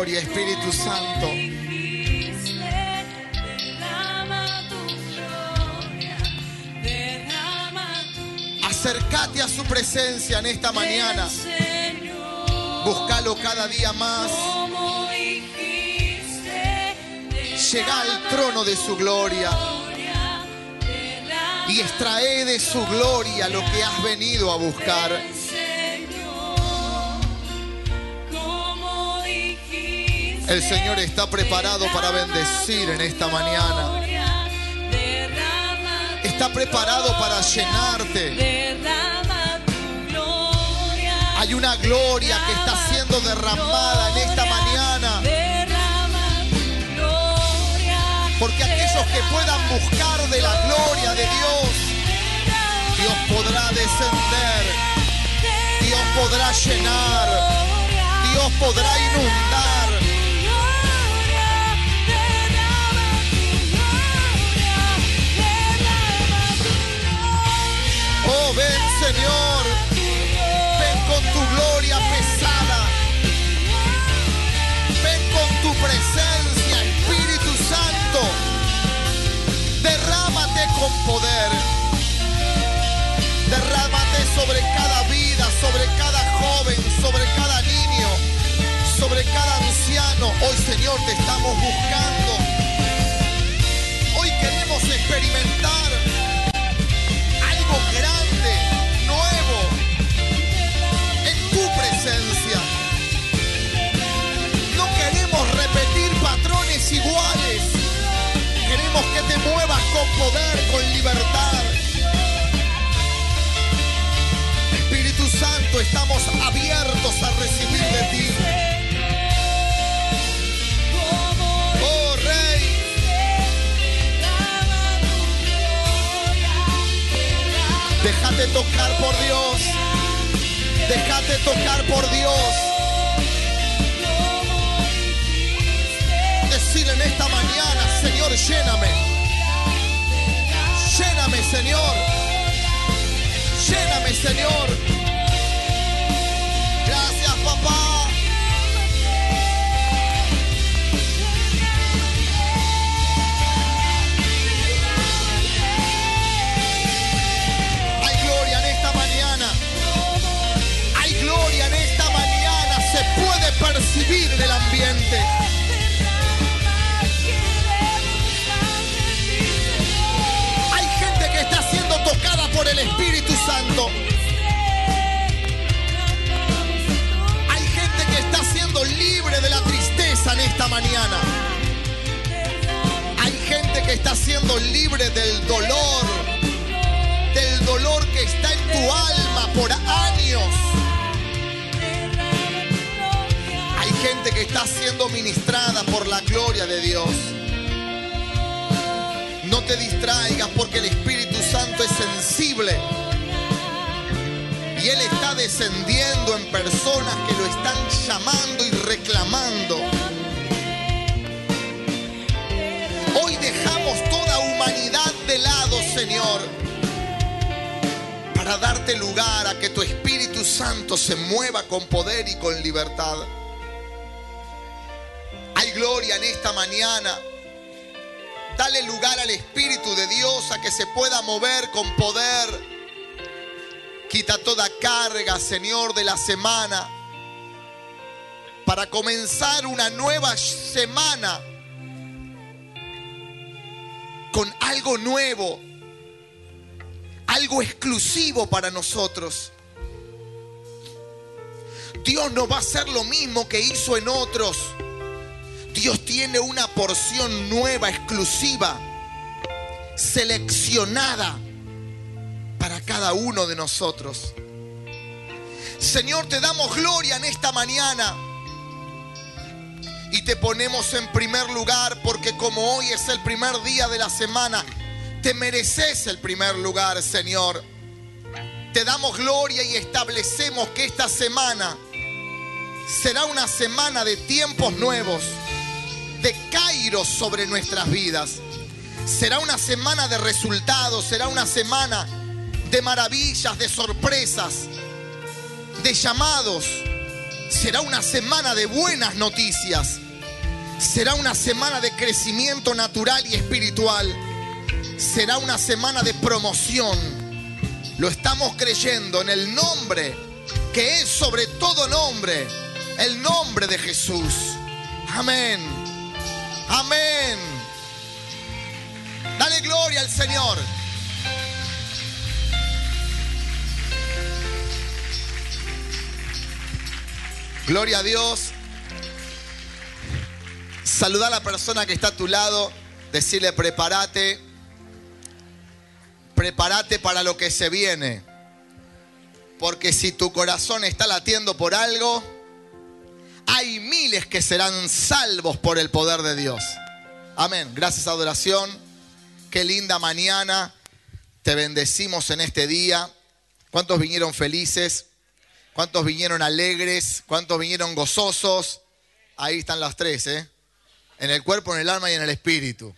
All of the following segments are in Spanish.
gloria, Espíritu Santo. Acércate a su presencia en esta mañana. Búscalo cada día más. Llega al trono de su gloria y extrae de su gloria lo que has venido a buscar. El Señor está preparado para bendecir en esta mañana. Está preparado para llenarte. Hay una gloria que está siendo derramada en esta mañana. Porque aquellos que puedan buscar de la gloria de Dios, Dios podrá descender, Dios podrá llenar, Dios podrá inundar. Poder, derrámate sobre cada vida, sobre cada joven, sobre cada niño, sobre cada anciano. Hoy Señor te estamos buscando, recibir de ti. Oh Rey, déjate tocar por Dios. Déjate tocar por Dios. Decir en esta mañana, Señor, lléname. Lléname, Señor. Lléname, Señor. Percibir en el ambiente. Hay gente que está siendo tocada por el Espíritu Santo. Hay gente que está siendo libre de la tristeza en esta mañana. Hay gente que está siendo libre del dolor, del dolor que está en tu alma por años. Gente que está siendo ministrada por la gloria de Dios. No te distraigas porque el Espíritu Santo es sensible. Y Él está descendiendo en personas que lo están llamando y reclamando. Hoy dejamos toda humanidad de lado, Señor, para darte lugar a que tu Espíritu Santo se mueva con poder y con libertad. Gloria en esta mañana. Dale lugar al Espíritu de Dios a que se pueda mover con poder. Quita toda carga, Señor, de la semana. Para comenzar una nueva semana con algo nuevo. Algo exclusivo para nosotros. Dios no va a hacer lo mismo que hizo en otros. Dios tiene una porción nueva, exclusiva, seleccionada para cada uno de nosotros. Señor, te damos gloria en esta mañana y te ponemos en primer lugar porque como hoy es el primer día de la semana, te mereces el primer lugar, Señor. Te damos gloria y establecemos que esta semana será una semana de tiempos nuevos de Cairo sobre nuestras vidas. Será una semana de resultados, será una semana de maravillas, de sorpresas, de llamados. Será una semana de buenas noticias. Será una semana de crecimiento natural y espiritual. Será una semana de promoción. Lo estamos creyendo en el nombre que es sobre todo nombre, el nombre de Jesús. Amén. Amén. Dale gloria al Señor. Gloria a Dios. Saluda a la persona que está a tu lado. Decirle, prepárate. Prepárate para lo que se viene. Porque si tu corazón está latiendo por algo, hay miles que serán salvos por el poder de Dios. Amén. Gracias, adoración. Qué linda mañana. Te bendecimos en este día. ¿Cuántos vinieron felices? ¿Cuántos vinieron alegres? ¿Cuántos vinieron gozosos? Ahí están las tres, ¿eh? En el cuerpo, en el alma y en el espíritu.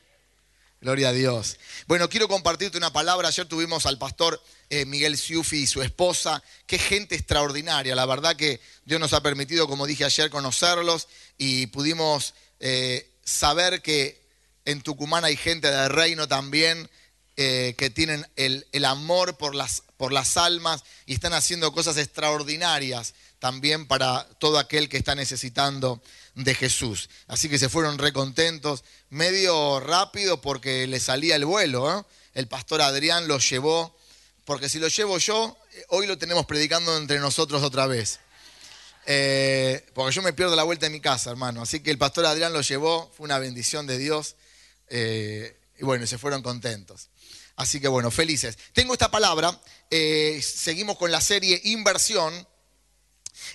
Gloria a Dios. Bueno, quiero compartirte una palabra. Ayer tuvimos al pastor eh, Miguel Siufi y su esposa. Qué gente extraordinaria. La verdad que Dios nos ha permitido, como dije ayer, conocerlos y pudimos eh, saber que en Tucumán hay gente del reino también eh, que tienen el, el amor por las, por las almas y están haciendo cosas extraordinarias también para todo aquel que está necesitando de Jesús. Así que se fueron recontentos, medio rápido porque le salía el vuelo. ¿eh? El pastor Adrián lo llevó, porque si lo llevo yo, hoy lo tenemos predicando entre nosotros otra vez. Eh, porque yo me pierdo la vuelta en mi casa, hermano. Así que el pastor Adrián lo llevó, fue una bendición de Dios. Eh, y bueno, se fueron contentos. Así que bueno, felices. Tengo esta palabra, seguimos con la serie Inversión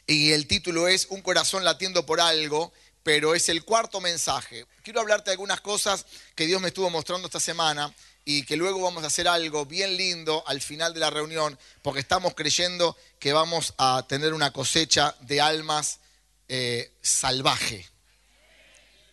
y el título es Un corazón latiendo por algo, pero es el cuarto mensaje. Quiero hablarte de algunas cosas que Dios me estuvo mostrando esta semana y que luego vamos a hacer algo bien lindo al final de la reunión, porque estamos creyendo que vamos a tener una cosecha de almas eh, salvaje,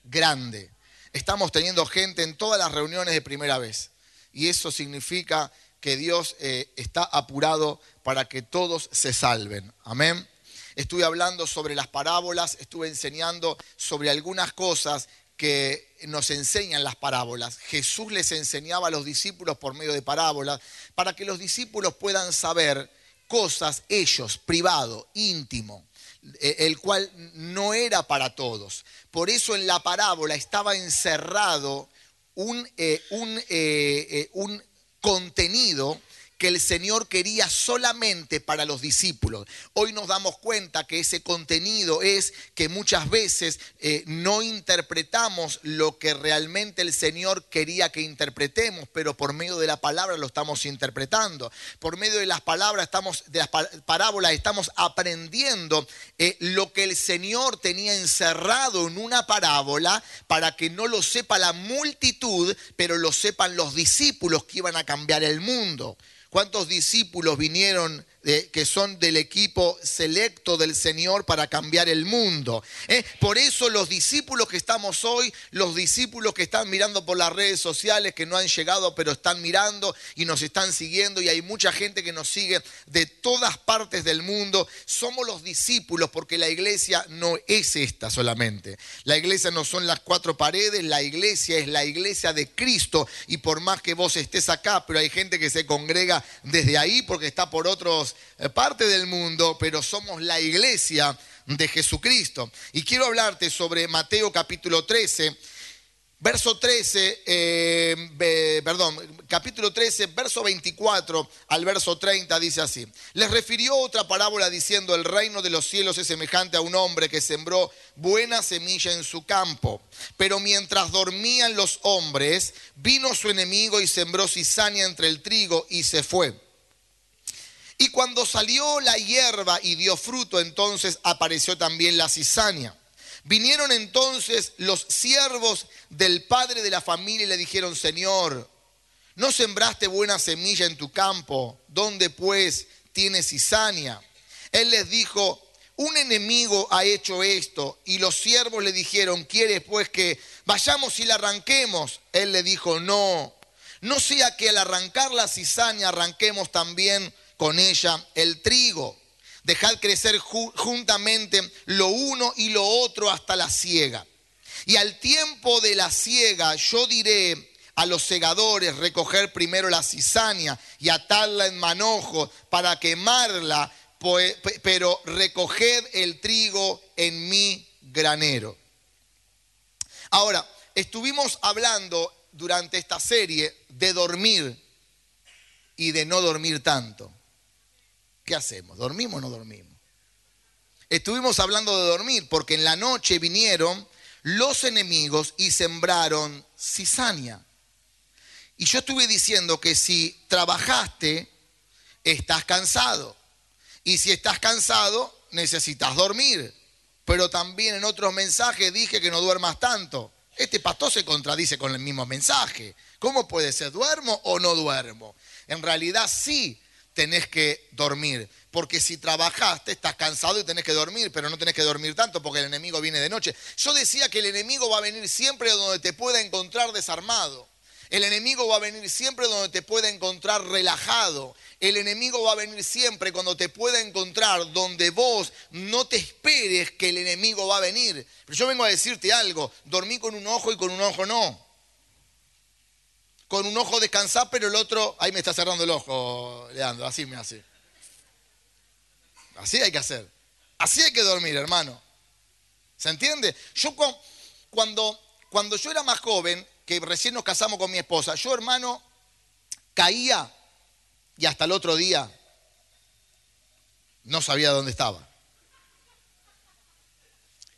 grande. Estamos teniendo gente en todas las reuniones de primera vez. Y eso significa que Dios eh, está apurado para que todos se salven. Amén. Estuve hablando sobre las parábolas, estuve enseñando sobre algunas cosas que nos enseñan las parábolas. Jesús les enseñaba a los discípulos por medio de parábolas para que los discípulos puedan saber cosas ellos, privado, íntimo, eh, el cual no era para todos. Por eso en la parábola estaba encerrado un, eh, un, eh, un contenido que el Señor quería solamente para los discípulos. Hoy nos damos cuenta que ese contenido es que muchas veces eh, no interpretamos lo que realmente el Señor quería que interpretemos, pero por medio de la palabra lo estamos interpretando. Por medio de las palabras estamos, de las parábolas estamos aprendiendo eh, lo que el Señor tenía encerrado en una parábola para que no lo sepa la multitud, pero lo sepan los discípulos que iban a cambiar el mundo. ¿Cuántos discípulos vinieron que son del equipo selecto del Señor para cambiar el mundo. ¿eh? Por eso los discípulos que estamos hoy, los discípulos que están mirando por las redes sociales, que no han llegado pero están mirando y nos están siguiendo y hay mucha gente que nos sigue de todas partes del mundo, somos los discípulos porque la iglesia no es esta solamente. La iglesia no son las cuatro paredes, la iglesia es la iglesia de Cristo y por más que vos estés acá, pero hay gente que se congrega desde ahí porque está por otros eh, parte del mundo, pero somos la iglesia de Jesucristo. Y quiero hablarte sobre Mateo capítulo 13. Verso 13, eh, perdón, capítulo 13, verso 24 al verso 30 dice así. Les refirió otra parábola diciendo, el reino de los cielos es semejante a un hombre que sembró buena semilla en su campo. Pero mientras dormían los hombres, vino su enemigo y sembró cizaña entre el trigo y se fue. Y cuando salió la hierba y dio fruto, entonces apareció también la cizaña. Vinieron entonces los siervos del padre de la familia y le dijeron, Señor, ¿no sembraste buena semilla en tu campo? ¿Dónde pues tienes cizaña? Él les dijo, un enemigo ha hecho esto. Y los siervos le dijeron, ¿quieres pues que vayamos y la arranquemos? Él le dijo, no, no sea que al arrancar la cizaña arranquemos también con ella el trigo. Dejad crecer juntamente lo uno y lo otro hasta la siega. Y al tiempo de la siega yo diré a los segadores recoger primero la cizaña y atarla en manojo para quemarla, pero recoged el trigo en mi granero. Ahora, estuvimos hablando durante esta serie de dormir y de no dormir tanto. ¿Qué hacemos? ¿Dormimos o no dormimos? Estuvimos hablando de dormir porque en la noche vinieron los enemigos y sembraron cizaña. Y yo estuve diciendo que si trabajaste, estás cansado. Y si estás cansado, necesitas dormir. Pero también en otros mensajes dije que no duermas tanto. Este pastor se contradice con el mismo mensaje. ¿Cómo puede ser? ¿Duermo o no duermo? En realidad sí tenés que dormir. Porque si trabajaste, estás cansado y tenés que dormir, pero no tenés que dormir tanto porque el enemigo viene de noche. Yo decía que el enemigo va a venir siempre donde te pueda encontrar desarmado. El enemigo va a venir siempre donde te pueda encontrar relajado. El enemigo va a venir siempre cuando te pueda encontrar donde vos no te esperes que el enemigo va a venir. Pero yo vengo a decirte algo, dormí con un ojo y con un ojo no. Con un ojo descansar, pero el otro, ahí me está cerrando el ojo, Leandro, así me hace. Así hay que hacer. Así hay que dormir, hermano. ¿Se entiende? Yo cuando, cuando yo era más joven, que recién nos casamos con mi esposa, yo hermano caía y hasta el otro día no sabía dónde estaba.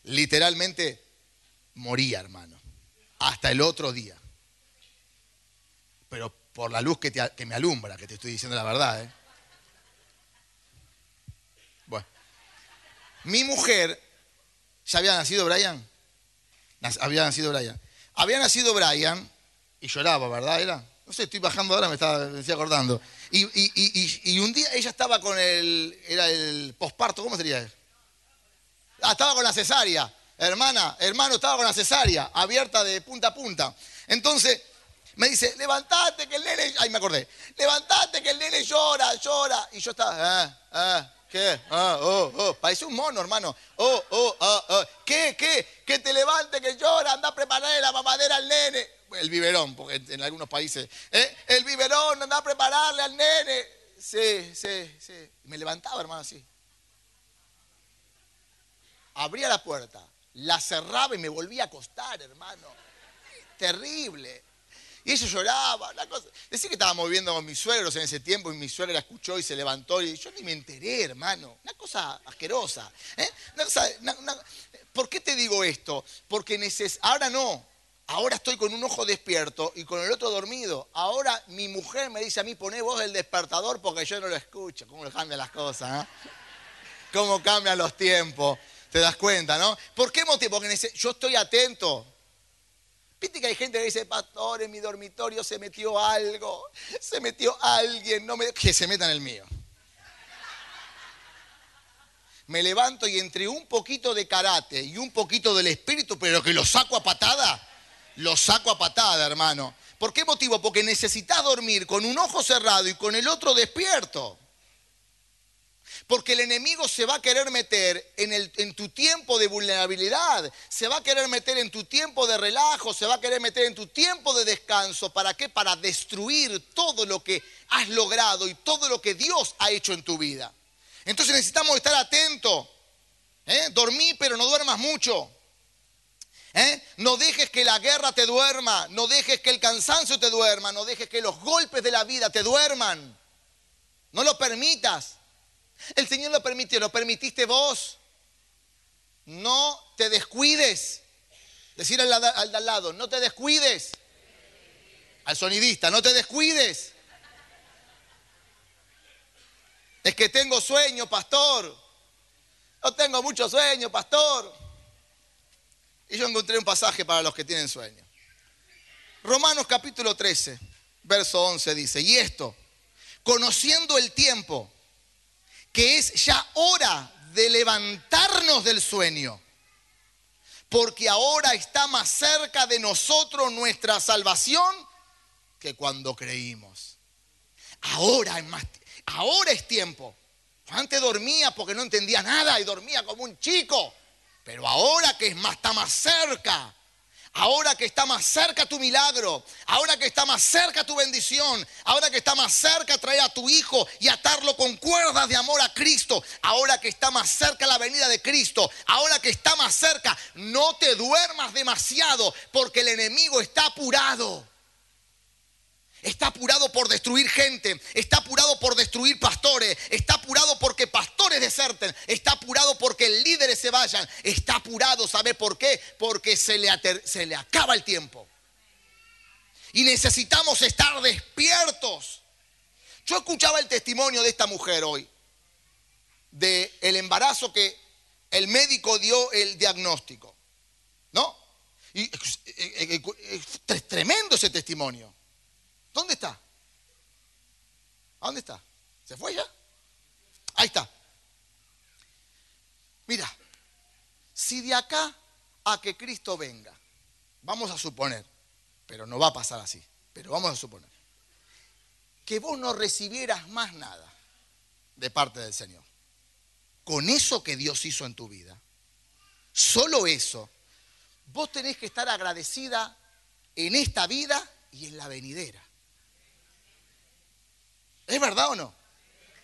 Literalmente moría, hermano. Hasta el otro día. Pero por la luz que, que me alumbra, que te estoy diciendo la verdad. ¿eh? Bueno. Mi mujer, ¿ya había nacido Brian? Había nacido Brian. Había nacido Brian y lloraba, ¿verdad? Era. No sé, estoy bajando ahora, me estaba me estoy acordando. Y, un día ella estaba con el. Era el posparto, ¿cómo sería? Ah, estaba con la cesárea. Hermana, hermano, estaba con la cesárea, abierta de punta a punta. Entonces me dice, levantate que el nene. Ay, me acordé. Levantate que el nene llora, llora. Y yo estaba, ah, ah, ¿Qué? Ah, oh, oh. Parece un mono, hermano. Oh, oh, oh, oh. ¿Qué? ¿Qué? Que te levante, que llora, anda a prepararle la mamadera al nene. El biberón, porque en algunos países. ¿eh? El biberón, anda a prepararle al nene. Sí, sí, sí. Me levantaba, hermano, así. Abría la puerta, la cerraba y me volvía a acostar, hermano. Terrible. Y ella lloraba, una cosa. Decía que estábamos viendo con mis suegros en ese tiempo y mi suegra escuchó y se levantó y yo ni me enteré, hermano. Una cosa asquerosa. ¿eh? ¿Por qué te digo esto? Porque neces ahora no. Ahora estoy con un ojo despierto y con el otro dormido. Ahora mi mujer me dice a mí, poné vos el despertador porque yo no lo escucho. ¿Cómo cambian las cosas? ¿eh? ¿Cómo cambian los tiempos? ¿Te das cuenta, no? ¿Por qué motivo? Porque yo estoy atento Viste que hay gente que dice, pastor, en mi dormitorio se metió algo, se metió alguien, no me... que se meta en el mío. Me levanto y entre un poquito de karate y un poquito del espíritu, pero que lo saco a patada, lo saco a patada, hermano. ¿Por qué motivo? Porque necesitas dormir con un ojo cerrado y con el otro despierto. Porque el enemigo se va a querer meter en, el, en, tu tiempo de vulnerabilidad, se va a querer meter en tu tiempo de relajo, se va a querer meter en tu tiempo de descanso. ¿Para qué? Para destruir todo lo que has logrado y todo lo que Dios ha hecho en tu vida. Entonces necesitamos estar atentos. ¿eh? Dormí, pero no duermas mucho. ¿eh? No dejes que la guerra te duerma, no dejes que el cansancio te duerma, no dejes que los golpes de la vida te duerman. No lo permitas. El Señor lo permitió, lo permitiste vos. No te descuides. Decir al, al, al lado, no te descuides. Al sonidista, no te descuides. Es que tengo sueño, pastor. No tengo mucho sueño, pastor. Y yo encontré un pasaje para los que tienen sueño. Romanos capítulo 13, verso 11 dice, y esto, conociendo el tiempo, que es ya hora de levantarnos del sueño. Porque ahora está más cerca de nosotros nuestra salvación que cuando creímos. Ahora ahora es tiempo. Antes dormía porque no entendía nada y dormía como un chico. Pero ahora que es más, está más cerca. Ahora que está más cerca tu milagro, ahora que está más cerca tu bendición, ahora que está más cerca traer a tu hijo y atarlo con cuerdas de amor a Cristo, ahora que está más cerca la venida de Cristo, ahora que está más cerca, no te duermas demasiado porque el enemigo está apurado. Está apurado por destruir gente, está apurado por destruir pastores, está apurado porque pastores deserten, está apurado porque líderes se vayan, está apurado, ¿sabe por qué? Porque se le, se le acaba el tiempo. Y necesitamos estar despiertos. Yo escuchaba el testimonio de esta mujer hoy, de el embarazo que el médico dio el diagnóstico, ¿no? Y es tremendo ese testimonio. ¿Dónde está? ¿A dónde está? ¿Se fue ya? Ahí está. Mira, si de acá a que Cristo venga, vamos a suponer, pero no va a pasar así, pero vamos a suponer, que vos no recibieras más nada de parte del Señor, con eso que Dios hizo en tu vida, solo eso, vos tenés que estar agradecida en esta vida y en la venidera. ¿Es verdad o no?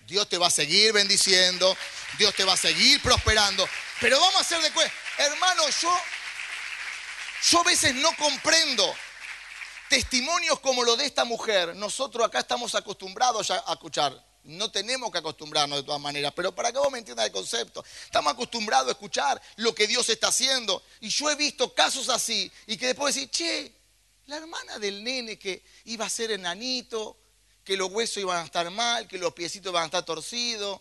Dios te va a seguir bendiciendo, Dios te va a seguir prosperando. Pero vamos a hacer de cuenta, hermano, yo, yo a veces no comprendo testimonios como lo de esta mujer. Nosotros acá estamos acostumbrados a escuchar. No tenemos que acostumbrarnos de todas maneras, pero para que vos me entiendas el concepto, estamos acostumbrados a escuchar lo que Dios está haciendo. Y yo he visto casos así y que después decir, che, la hermana del nene que iba a ser enanito, que los huesos iban a estar mal, que los piecitos iban a estar torcidos.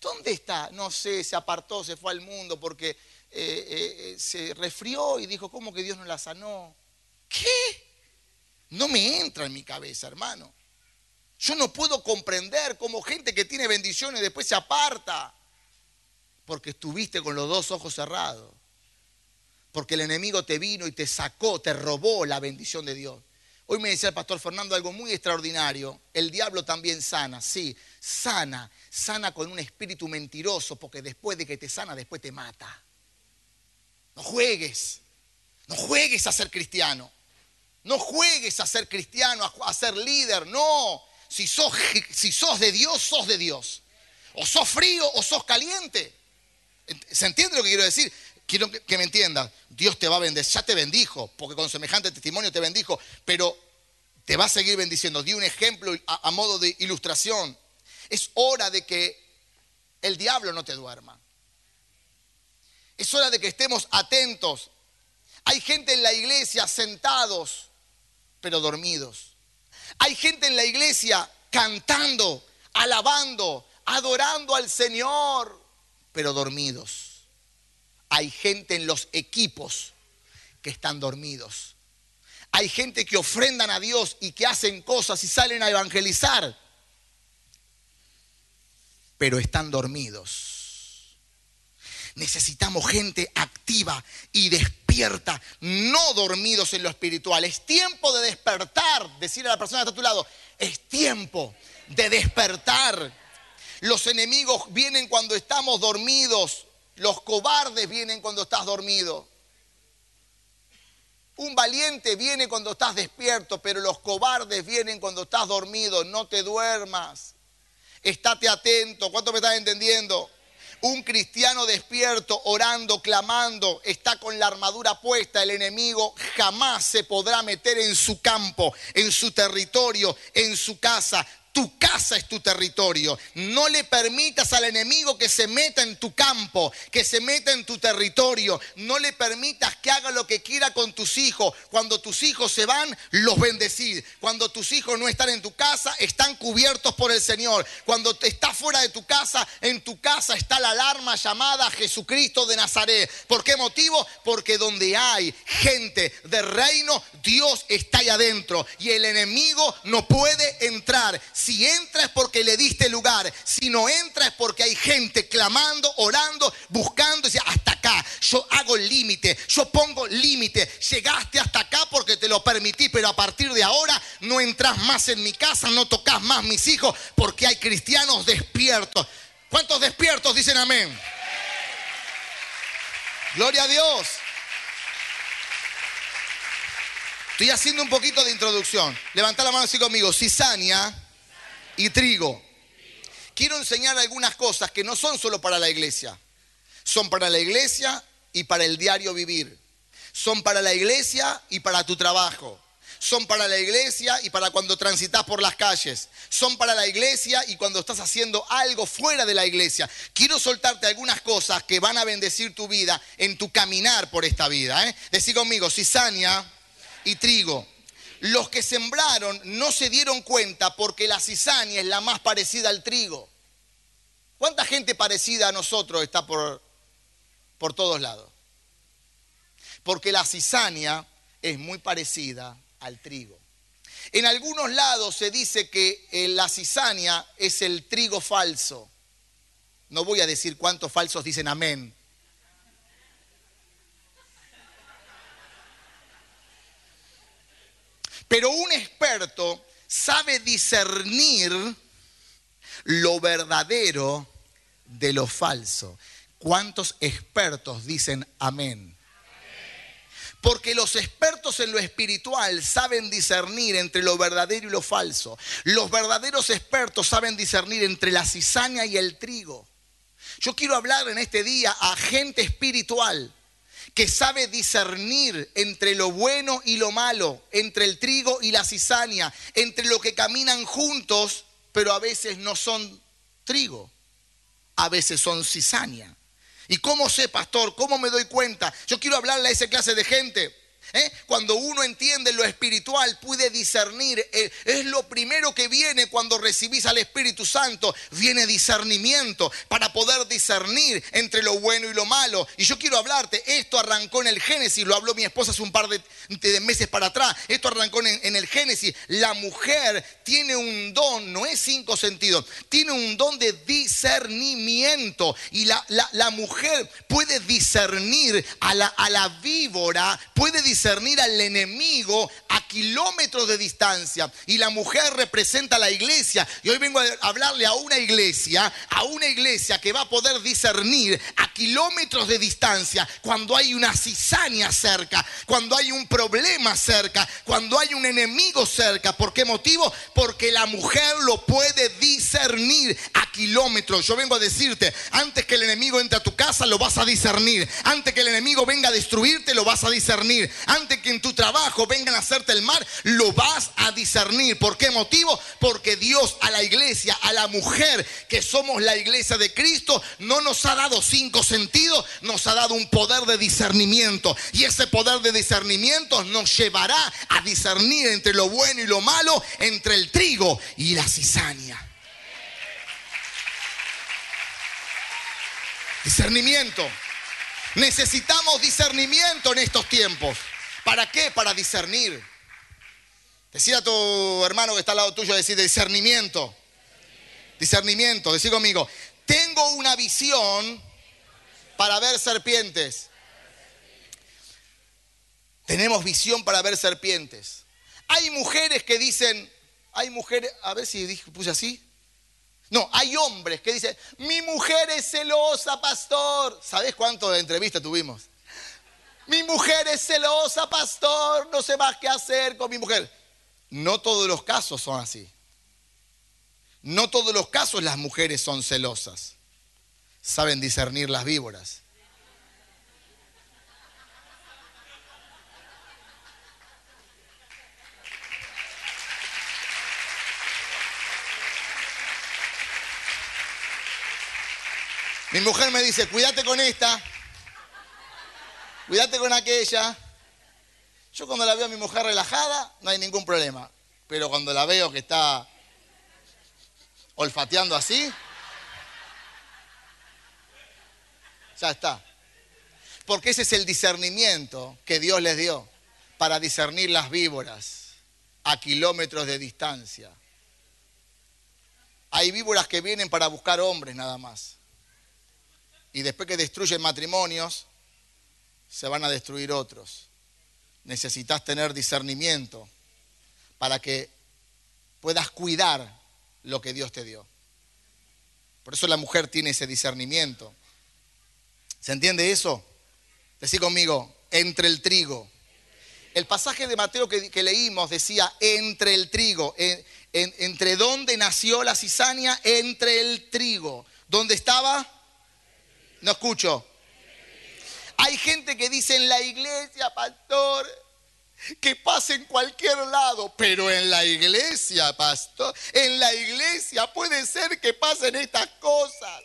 ¿Dónde está? No sé, se apartó, se fue al mundo porque eh, eh, eh, se resfrió y dijo, ¿cómo que Dios no la sanó? ¿Qué? No me entra en mi cabeza, hermano. Yo no puedo comprender cómo gente que tiene bendiciones después se aparta. Porque estuviste con los dos ojos cerrados. Porque el enemigo te vino y te sacó, te robó la bendición de Dios. Hoy me decía el pastor Fernando algo muy extraordinario. El diablo también sana, sí, sana, sana con un espíritu mentiroso, porque después de que te sana, después te mata. No juegues, no juegues a ser cristiano. No juegues a ser cristiano, a, ser líder, no. Si sos, si sos de Dios, sos de Dios. O sos frío o sos caliente. ¿Se entiende lo que quiero decir? Quiero que me entiendas, Dios te va a bendecir, ya te bendijo, porque con semejante testimonio te bendijo, pero te va a seguir bendiciendo. Di un ejemplo a, a modo de ilustración. Es hora de que el diablo no te duerma. Es hora de que estemos atentos. Hay gente en la iglesia sentados, pero dormidos. Hay gente en la iglesia cantando, alabando, adorando al Señor, pero dormidos hay gente en los equipos que están dormidos. Hay gente que ofrendan a Dios y que hacen cosas y salen a evangelizar, pero están dormidos. Necesitamos gente activa y despierta, no dormidos en lo espiritual. Es tiempo de despertar, decirle a la persona que está a tu lado, es tiempo de despertar. Los enemigos vienen cuando estamos dormidos. Los cobardes vienen cuando estás dormido. Un valiente viene cuando estás despierto, pero los cobardes vienen cuando estás dormido. No te duermas. Estate atento. ¿Cuánto me estás entendiendo? Un cristiano despierto, orando, clamando, está con la armadura puesta. El enemigo jamás se podrá meter en su campo, en su territorio, en su casa. Tu casa es tu territorio. No le permitas al enemigo que se meta en tu campo, que se meta en tu territorio. No le permitas que haga lo que quiera con tus hijos. Cuando tus hijos se van, los bendecid. Cuando tus hijos no están en tu casa, están cubiertos por el Señor. Cuando estás fuera de tu casa, en tu casa está la alarma llamada Jesucristo de Nazaret. ¿Por qué motivo? Porque donde hay gente de reino, Dios está ahí adentro. Y el enemigo no puede entrar Si entra es porque le diste lugar. Si no entra es porque hay gente clamando, orando, buscando. Y hasta acá, yo hago límite, yo pongo límite. Llegaste hasta acá porque te lo permití, pero a partir de ahora no entras más en mi casa, no tocas más mis hijos, porque hay cristianos despiertos. ¿Cuántos despiertos dicen amén? Gloria a Dios. Estoy haciendo un poquito de introducción. Levanta la mano así conmigo. Cisania y trigo. Quiero enseñar algunas cosas que no son solo para la iglesia. Son para la iglesia y para el diario vivir. Son para la iglesia y para tu trabajo. Son para la iglesia y para cuando transitas por las calles. Son para la iglesia y cuando estás haciendo algo fuera de la iglesia. Quiero soltarte algunas cosas que van a bendecir tu vida en tu caminar por esta vida. ¿eh? Decí conmigo, cizaña y trigo. Los que sembraron no se dieron cuenta porque la cizaña es la más parecida al trigo. ¿Cuánta gente parecida a nosotros está por, por todos lados? Porque la cizaña es muy parecida al trigo. En algunos lados se dice que eh, la cizaña es el trigo falso. No voy a decir cuántos falsos dicen amén. Pero un experto sabe discernir lo verdadero de lo falso. ¿Cuántos expertos dicen amén? Porque los expertos en lo espiritual saben discernir entre lo verdadero y lo falso. Los verdaderos expertos saben discernir entre la cizaña y el trigo. Yo quiero hablar en este día a gente espiritual que sabe discernir entre lo bueno y lo malo, entre el trigo y la cizaña, entre lo que caminan juntos, pero a veces no son trigo, a veces son cizaña. ¿Y cómo sé, pastor? ¿Cómo me doy cuenta? Yo quiero hablarle a esa clase de gente ¿Eh? Cuando uno entiende lo espiritual, puede discernir. Eh, es lo primero que viene cuando recibís al Espíritu Santo. Viene discernimiento para poder discernir entre lo bueno y lo malo. Y yo quiero hablarte, esto arrancó en el Génesis, lo habló mi esposa hace un par de, meses para atrás. Esto arrancó en, el Génesis. La mujer tiene un don, no es cinco sentidos, tiene un don de discernimiento. Y la, la, mujer puede discernir a la, a la víbora, puede discernir discernir al enemigo a kilómetros de distancia. Y la mujer representa a la iglesia. Y hoy vengo a hablarle a una iglesia, a una iglesia que va a poder discernir a kilómetros de distancia cuando hay una cizaña cerca, cuando hay un problema cerca, cuando hay un enemigo cerca. ¿Por qué motivo? Porque la mujer lo puede discernir a kilómetros. Yo vengo a decirte, antes que el enemigo entre a tu casa, lo vas a discernir. Antes que el enemigo venga a destruirte, lo vas a discernir antes que en tu trabajo vengan a hacerte el mal, lo vas a discernir. ¿Por qué motivo? Porque Dios a la iglesia, a la mujer que somos la iglesia de Cristo, no nos ha dado cinco sentidos, nos ha dado un poder de discernimiento. Y ese poder de discernimiento nos llevará a discernir entre lo bueno y lo malo, entre el trigo y la cizaña. Discernimiento. Necesitamos discernimiento en estos tiempos. ¿Para qué? Para discernir. Decía a tu hermano que está al lado tuyo, decir discernimiento. Discernimiento, decir conmigo, tengo una visión para ver serpientes. Tenemos visión para ver serpientes. Hay mujeres que dicen, hay mujeres, a ver si puse así. No, hay hombres que dicen, mi mujer es celosa, pastor. ¿Sabes cuánto de entrevista tuvimos? Mi mujer es celosa, pastor, no sé más qué hacer con mi mujer. No todos los casos son así. No todos los casos las mujeres son celosas. Saben discernir las víboras. Mi mujer me dice, cuídate con esta, cuídate con aquella. Yo cuando la veo a mi mujer relajada, no hay ningún problema. Pero cuando la veo que está olfateando así, ya está. Porque ese es el discernimiento que Dios les dio para discernir las víboras a kilómetros de distancia. Hay víboras que vienen para buscar hombres nada más. Y después que destruyen matrimonios, se van a destruir otros. Necesitas tener discernimiento para que puedas cuidar lo que Dios te dio. Por eso la mujer tiene ese discernimiento. ¿Se entiende eso? Decí conmigo, entre el trigo. El pasaje de Mateo que, leímos decía, entre el trigo. ¿Entre dónde nació la cizaña? Entre el trigo. ¿Dónde estaba? No escucho. Hay gente que dice en la iglesia, pastor, que pase en cualquier lado, pero en la iglesia, pastor, en la iglesia puede ser que pasen estas cosas.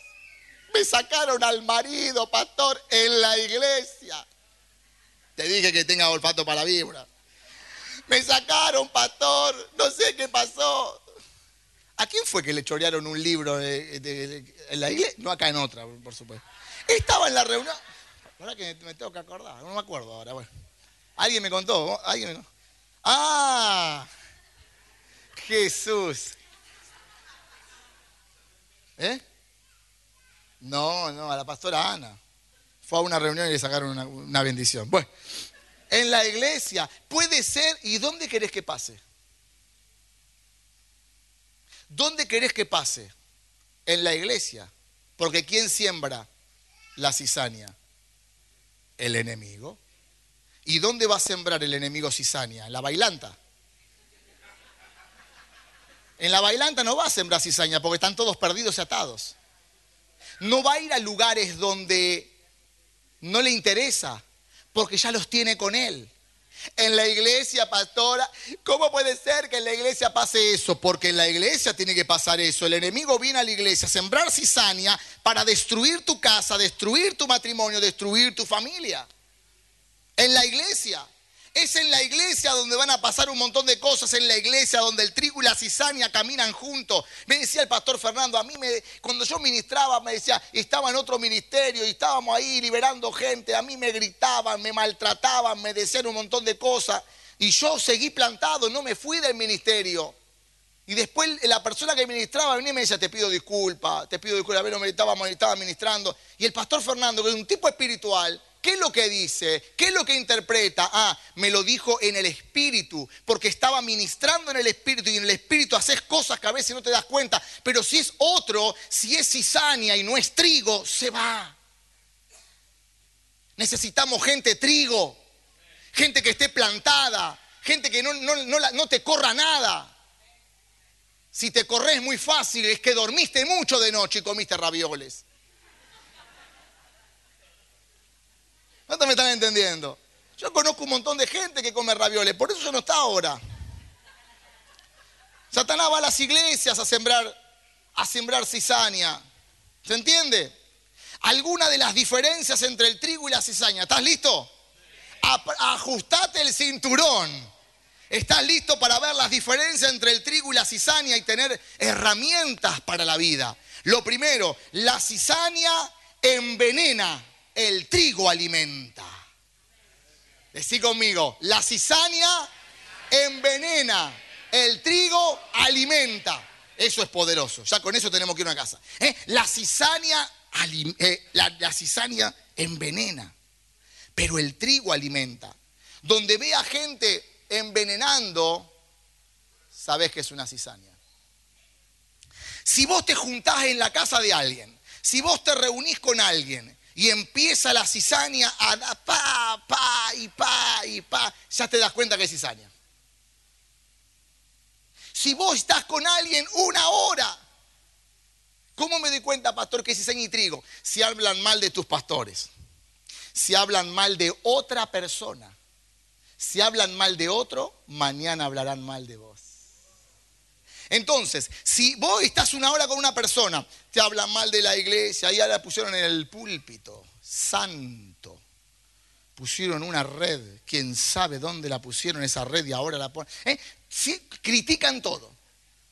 Me sacaron al marido, pastor, en la iglesia. Te dije que tenga olfato para la vibra. Me sacaron, pastor, no sé qué pasó. ¿A quién fue que le chorearon un libro en la iglesia? No acá en otra, por supuesto. Estaba en la reunión. Ahora que me tengo que acordar, no me acuerdo ahora. Bueno. Alguien me contó. ¿Alguien Ah, Jesús. ¿Eh? No, no, a la pastora Ana. Fue a una reunión y le sacaron una, una bendición. Bueno, en la iglesia puede ser. ¿Y dónde querés que pase? ¿Dónde querés que pase? En la iglesia. Porque ¿quién siembra la cizaña? El enemigo. ¿Y dónde va a sembrar el enemigo cizaña? En la bailanta. En la bailanta no va a sembrar cizaña porque están todos perdidos y atados. No va a ir a lugares donde no le interesa porque ya los tiene con él. En la iglesia, pastora, ¿cómo puede ser que en la iglesia pase eso? Porque en la iglesia tiene que pasar eso. El enemigo viene a la iglesia a sembrar cizaña para destruir tu casa, destruir tu matrimonio, destruir tu familia en la iglesia. Es en la iglesia donde van a pasar un montón de cosas, en la iglesia donde el trigo y la cizaña caminan juntos. Me decía el pastor Fernando, a mí me, cuando yo ministraba, me decía, estaba en otro ministerio y estábamos ahí liberando gente, a mí me gritaban, me maltrataban, me decían un montón de cosas. Y yo seguí plantado, no me fui del ministerio. Y después la persona que ministraba venía y me decía, te pido disculpas, te pido disculpas, a ver, no me estaba, me estaba ministrando. Y el pastor Fernando, que es un tipo espiritual, ¿Qué es lo que dice? ¿Qué es lo que interpreta? Ah, me lo dijo en el espíritu, porque estaba ministrando en el espíritu y en el espíritu haces cosas que a veces no te das cuenta, pero si es otro, si es cizaña y no es trigo, se va. Necesitamos gente trigo, gente que esté plantada, gente que no, no te corra nada. Si te corres muy fácil, es que dormiste mucho de noche y comiste ravioles. ¿No me están entendiendo? Yo conozco un montón de gente que come ravioles, por eso yo no está ahora. Satanás va a las iglesias a sembrar, a sembrar cizaña. ¿Se entiende? Alguna de las diferencias entre el trigo y la cizaña. ¿Estás listo? Ajustate el cinturón. ¿Estás listo para ver las diferencias entre el trigo y la cizaña y tener herramientas para la vida? Lo primero, la cizaña envenena el trigo alimenta. Decí conmigo, la cizaña envenena, el trigo alimenta. Eso es poderoso. Ya con eso tenemos que ir a una casa. ¿Eh? La, cizaña, eh, la, envenena, pero el trigo alimenta. Donde vea gente envenenando, sabes que es una cizaña. Si vos te juntás en la casa de alguien, si vos te reunís con alguien y empieza la cizaña a dar pa, pa y pa y pa, ya te das cuenta que es cizaña. Si vos estás con alguien una hora, ¿cómo me doy cuenta, pastor, que es cizaña y trigo? Si hablan mal de tus pastores, si hablan mal de otra persona, si hablan mal de otro, mañana hablarán mal de vos. Entonces, si vos estás una hora con una persona, te hablan mal de la iglesia, ya la pusieron en el púlpito, santo. Pusieron una red, quién sabe dónde la pusieron esa red y ahora la ponen. ¿Eh? critican todo.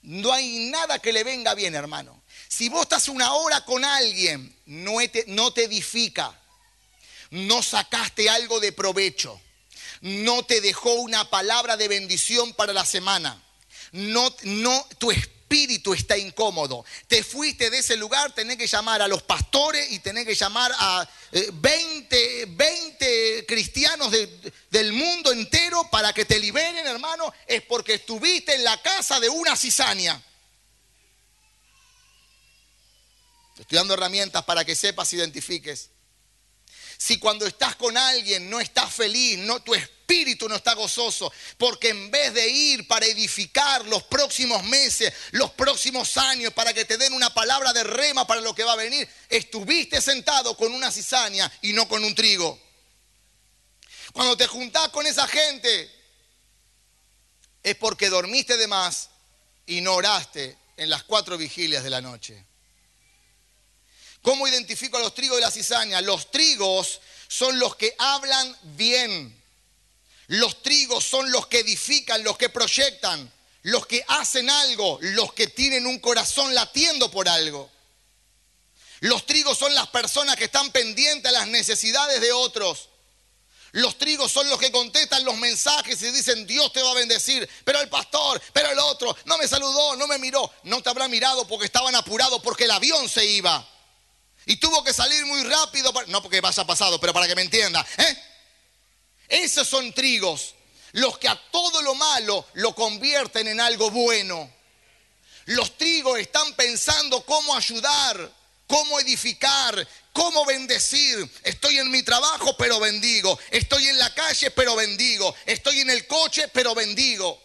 No hay nada que le venga bien, hermano. Si vos estás una hora con alguien, no te, no te edifica, no sacaste algo de provecho, no te dejó una palabra de bendición para la semana no, no, tu espíritu está incómodo. Te fuiste de ese lugar, tenés que llamar a los pastores y tenés que llamar a 20, eh, 20 cristianos del mundo entero para que te liberen, hermano. Es porque estuviste en la casa de una cizaña. Te estoy dando herramientas para que sepas, identifiques. Si cuando estás con alguien no estás feliz, no, tu espíritu no está gozoso, porque en vez de ir para edificar los próximos meses, los próximos años, para que te den una palabra de rema para lo que va a venir, estuviste sentado con una cizaña y no con un trigo. Cuando te juntás con esa gente, es porque dormiste de más y no oraste en las cuatro vigilias de la noche. ¿Cómo identifico a los trigos de la cizaña? Los trigos son los que hablan bien. Los trigos son los que edifican, los que proyectan, los que hacen algo, los que tienen un corazón latiendo por algo. Los trigos son las personas que están pendientes a las necesidades de otros. Los trigos son los que contestan los mensajes y dicen, Dios te va a bendecir. Pero el pastor, pero el otro, no me saludó, no me miró. No te habrá mirado porque estaban apurados, porque el avión se iba. Y tuvo que salir muy rápido, no porque vaya pasado, pero para que me entienda. ¿eh? Esos son trigos, los que a todo lo malo lo convierten en algo bueno. Los trigos están pensando cómo ayudar, cómo edificar, cómo bendecir. Estoy en mi trabajo, pero bendigo. Estoy en la calle, pero bendigo. Estoy en el coche, pero bendigo.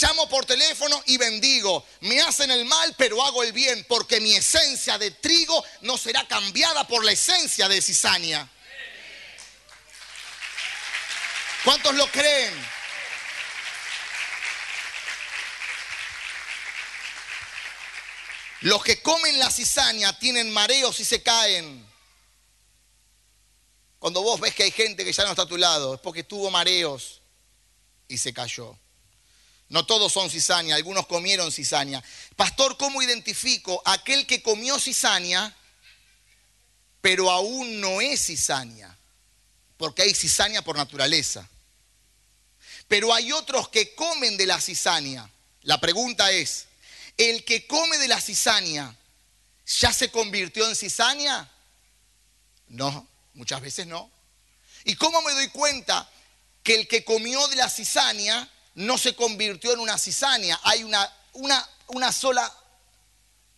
Llamo por teléfono y bendigo. Me hacen el mal, pero hago el bien, porque mi esencia de trigo no será cambiada por la esencia de cizaña. ¿Cuántos lo creen? Los que comen la cizaña tienen mareos y se caen. Cuando vos ves que hay gente que ya no está a tu lado, es porque tuvo mareos y se cayó. No todos son cizaña, algunos comieron cizaña. Pastor, ¿cómo identifico aquel que comió cizaña, pero aún no es cizaña? Porque hay cizaña por naturaleza. Pero hay otros que comen de la cizaña. La pregunta es, ¿el que come de la cizaña ya se convirtió en cizaña? No, muchas veces no. ¿Y cómo me doy cuenta que el que comió de la cizaña no se convirtió en una cizaña. Hay una, una, una sola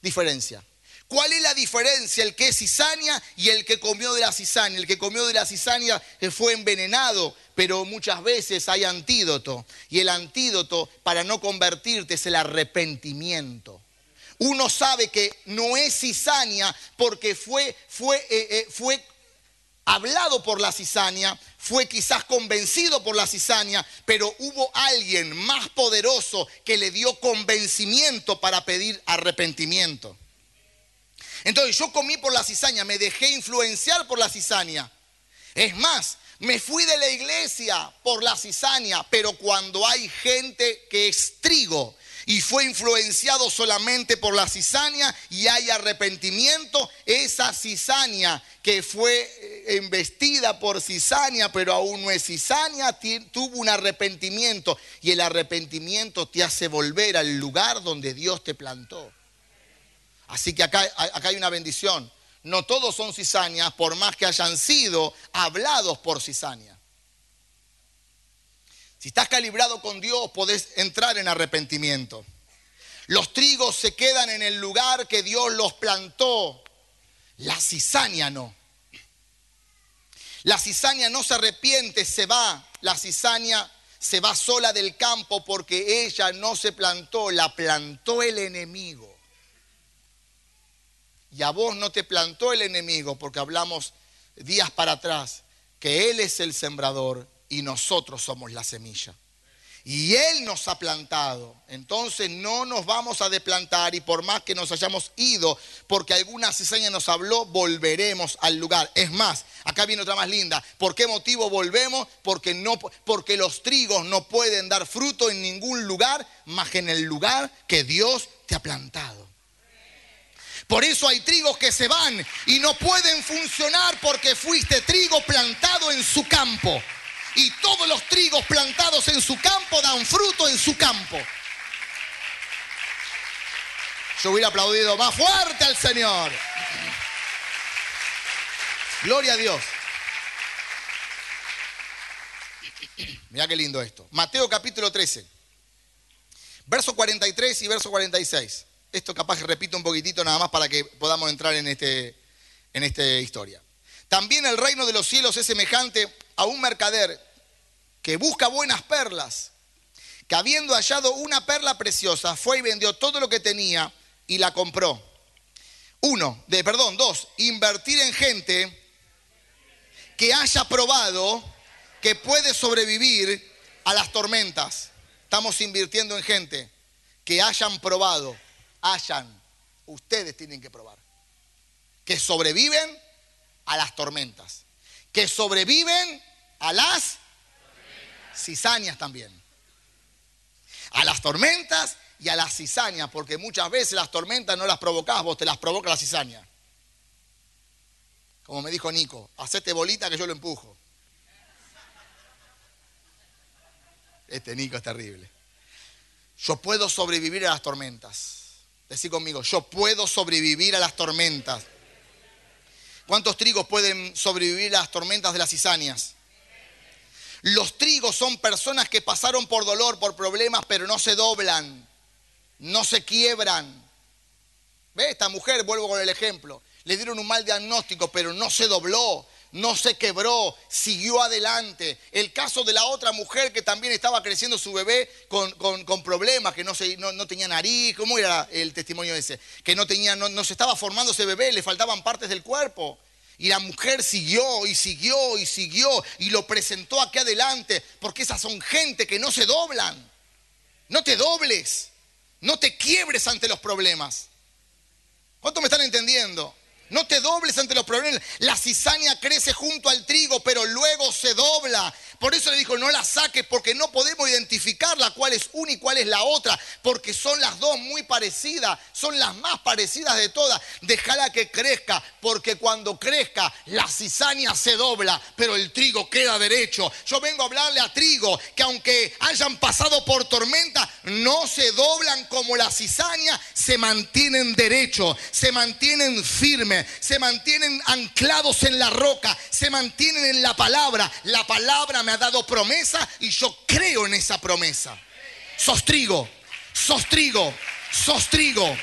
diferencia. ¿Cuál es la diferencia? El que es cizaña y el que comió de la cizaña. El que comió de la cizaña fue envenenado, pero muchas veces hay antídoto. Y el antídoto para no convertirte es el arrepentimiento. Uno sabe que no es cizaña porque fue, fue, eh, eh, fue hablado por la cizaña, fue quizás convencido por la cizaña, pero hubo alguien más poderoso que le dio convencimiento para pedir arrepentimiento. Entonces yo comí por la cizaña, me dejé influenciar por la cizaña. Es más, me fui de la iglesia por la cizaña, pero cuando hay gente que es trigo y fue influenciado solamente por la cizaña y hay arrepentimiento, esa cizaña que fue eh, embestida por cizaña, pero aún no es cizaña, tuvo un arrepentimiento y el arrepentimiento te hace volver al lugar donde Dios te plantó. Así que acá, acá hay una bendición. No todos son cizañas, por más que hayan sido hablados por cizaña. Si estás calibrado con Dios, podés entrar en arrepentimiento. Los trigos se quedan en el lugar que Dios los plantó. La cizaña no. La cizaña no se arrepiente, se va. La cizaña se va sola del campo porque ella no se plantó, la plantó el enemigo. Y a vos no te plantó el enemigo porque hablamos días para atrás que Él es el sembrador y nosotros somos la semilla. Y Él nos ha plantado. Entonces no nos vamos a desplantar y por más que nos hayamos ido, porque alguna cizaña nos habló, volveremos al lugar. Es más, acá viene otra más linda. ¿Por qué motivo volvemos? Porque, no, porque los trigos no pueden dar fruto en ningún lugar más que en el lugar que Dios te ha plantado. Por eso hay trigos que se van y no pueden funcionar porque fuiste trigo plantado en su campo y todos los trigos plantados en su campo dan fruto en su campo. Yo hubiera aplaudido más fuerte al Señor. Gloria a Dios. Mira qué lindo esto. Mateo capítulo 13. Verso 43 y verso 46. Esto capaz repito un poquitito nada más para que podamos entrar en, este, en esta historia. También el reino de los cielos es semejante a un mercader que busca buenas perlas, que habiendo hallado una perla preciosa, fue y vendió todo lo que tenía y la compró. Uno, de, perdón, dos, invertir en gente que haya probado que puede sobrevivir a las tormentas. Estamos invirtiendo en gente que hayan probado, hayan, ustedes tienen que probar, que sobreviven a las tormentas, que sobreviven a las cizañas también. A las tormentas y a las cizañas, porque muchas veces las tormentas no las provocás, vos te las provoca la cizaña. Como me dijo Nico, hacete bolita que yo lo empujo. Este Nico es terrible. Yo puedo sobrevivir a las tormentas. Decí conmigo, yo puedo sobrevivir a las tormentas. ¿Cuántos trigos pueden sobrevivir a las tormentas de las cizañas? Los trigos son personas que pasaron por dolor, por problemas, pero no se doblan, no se quiebran. ¿Ve? Esta mujer, vuelvo con el ejemplo, le dieron un mal diagnóstico, pero no se dobló, no se quebró, siguió adelante. El caso de la otra mujer que también estaba creciendo su bebé con, problemas, que no, se, no, tenía nariz, ¿cómo era el testimonio ese? Que no, tenía, no, no se estaba formando ese bebé, le faltaban partes del cuerpo. Y la mujer siguió y siguió y siguió y lo presentó aquí adelante, porque esas son gente que no se doblan. No te dobles, no te quiebres ante los problemas. ¿Cuánto me están entendiendo? No te dobles ante los problemas. La cizaña crece junto al trigo, pero luego se dobla. Por eso le dijo, no la saques porque no podemos identificarla cuál es una y cuál es la otra, porque son las dos muy parecidas, son las más parecidas de todas. Déjala que crezca, porque cuando crezca la cizaña se dobla, pero el trigo queda derecho. Yo vengo a hablarle a trigo que aunque hayan pasado por tormenta, no se doblan como la cizaña, se mantienen derecho, se mantienen firmes, se mantienen anclados en la roca, se mantienen en la palabra. La palabra me ha dado promesa y yo creo en esa promesa. Sos trigo, sos trigo, sos trigo.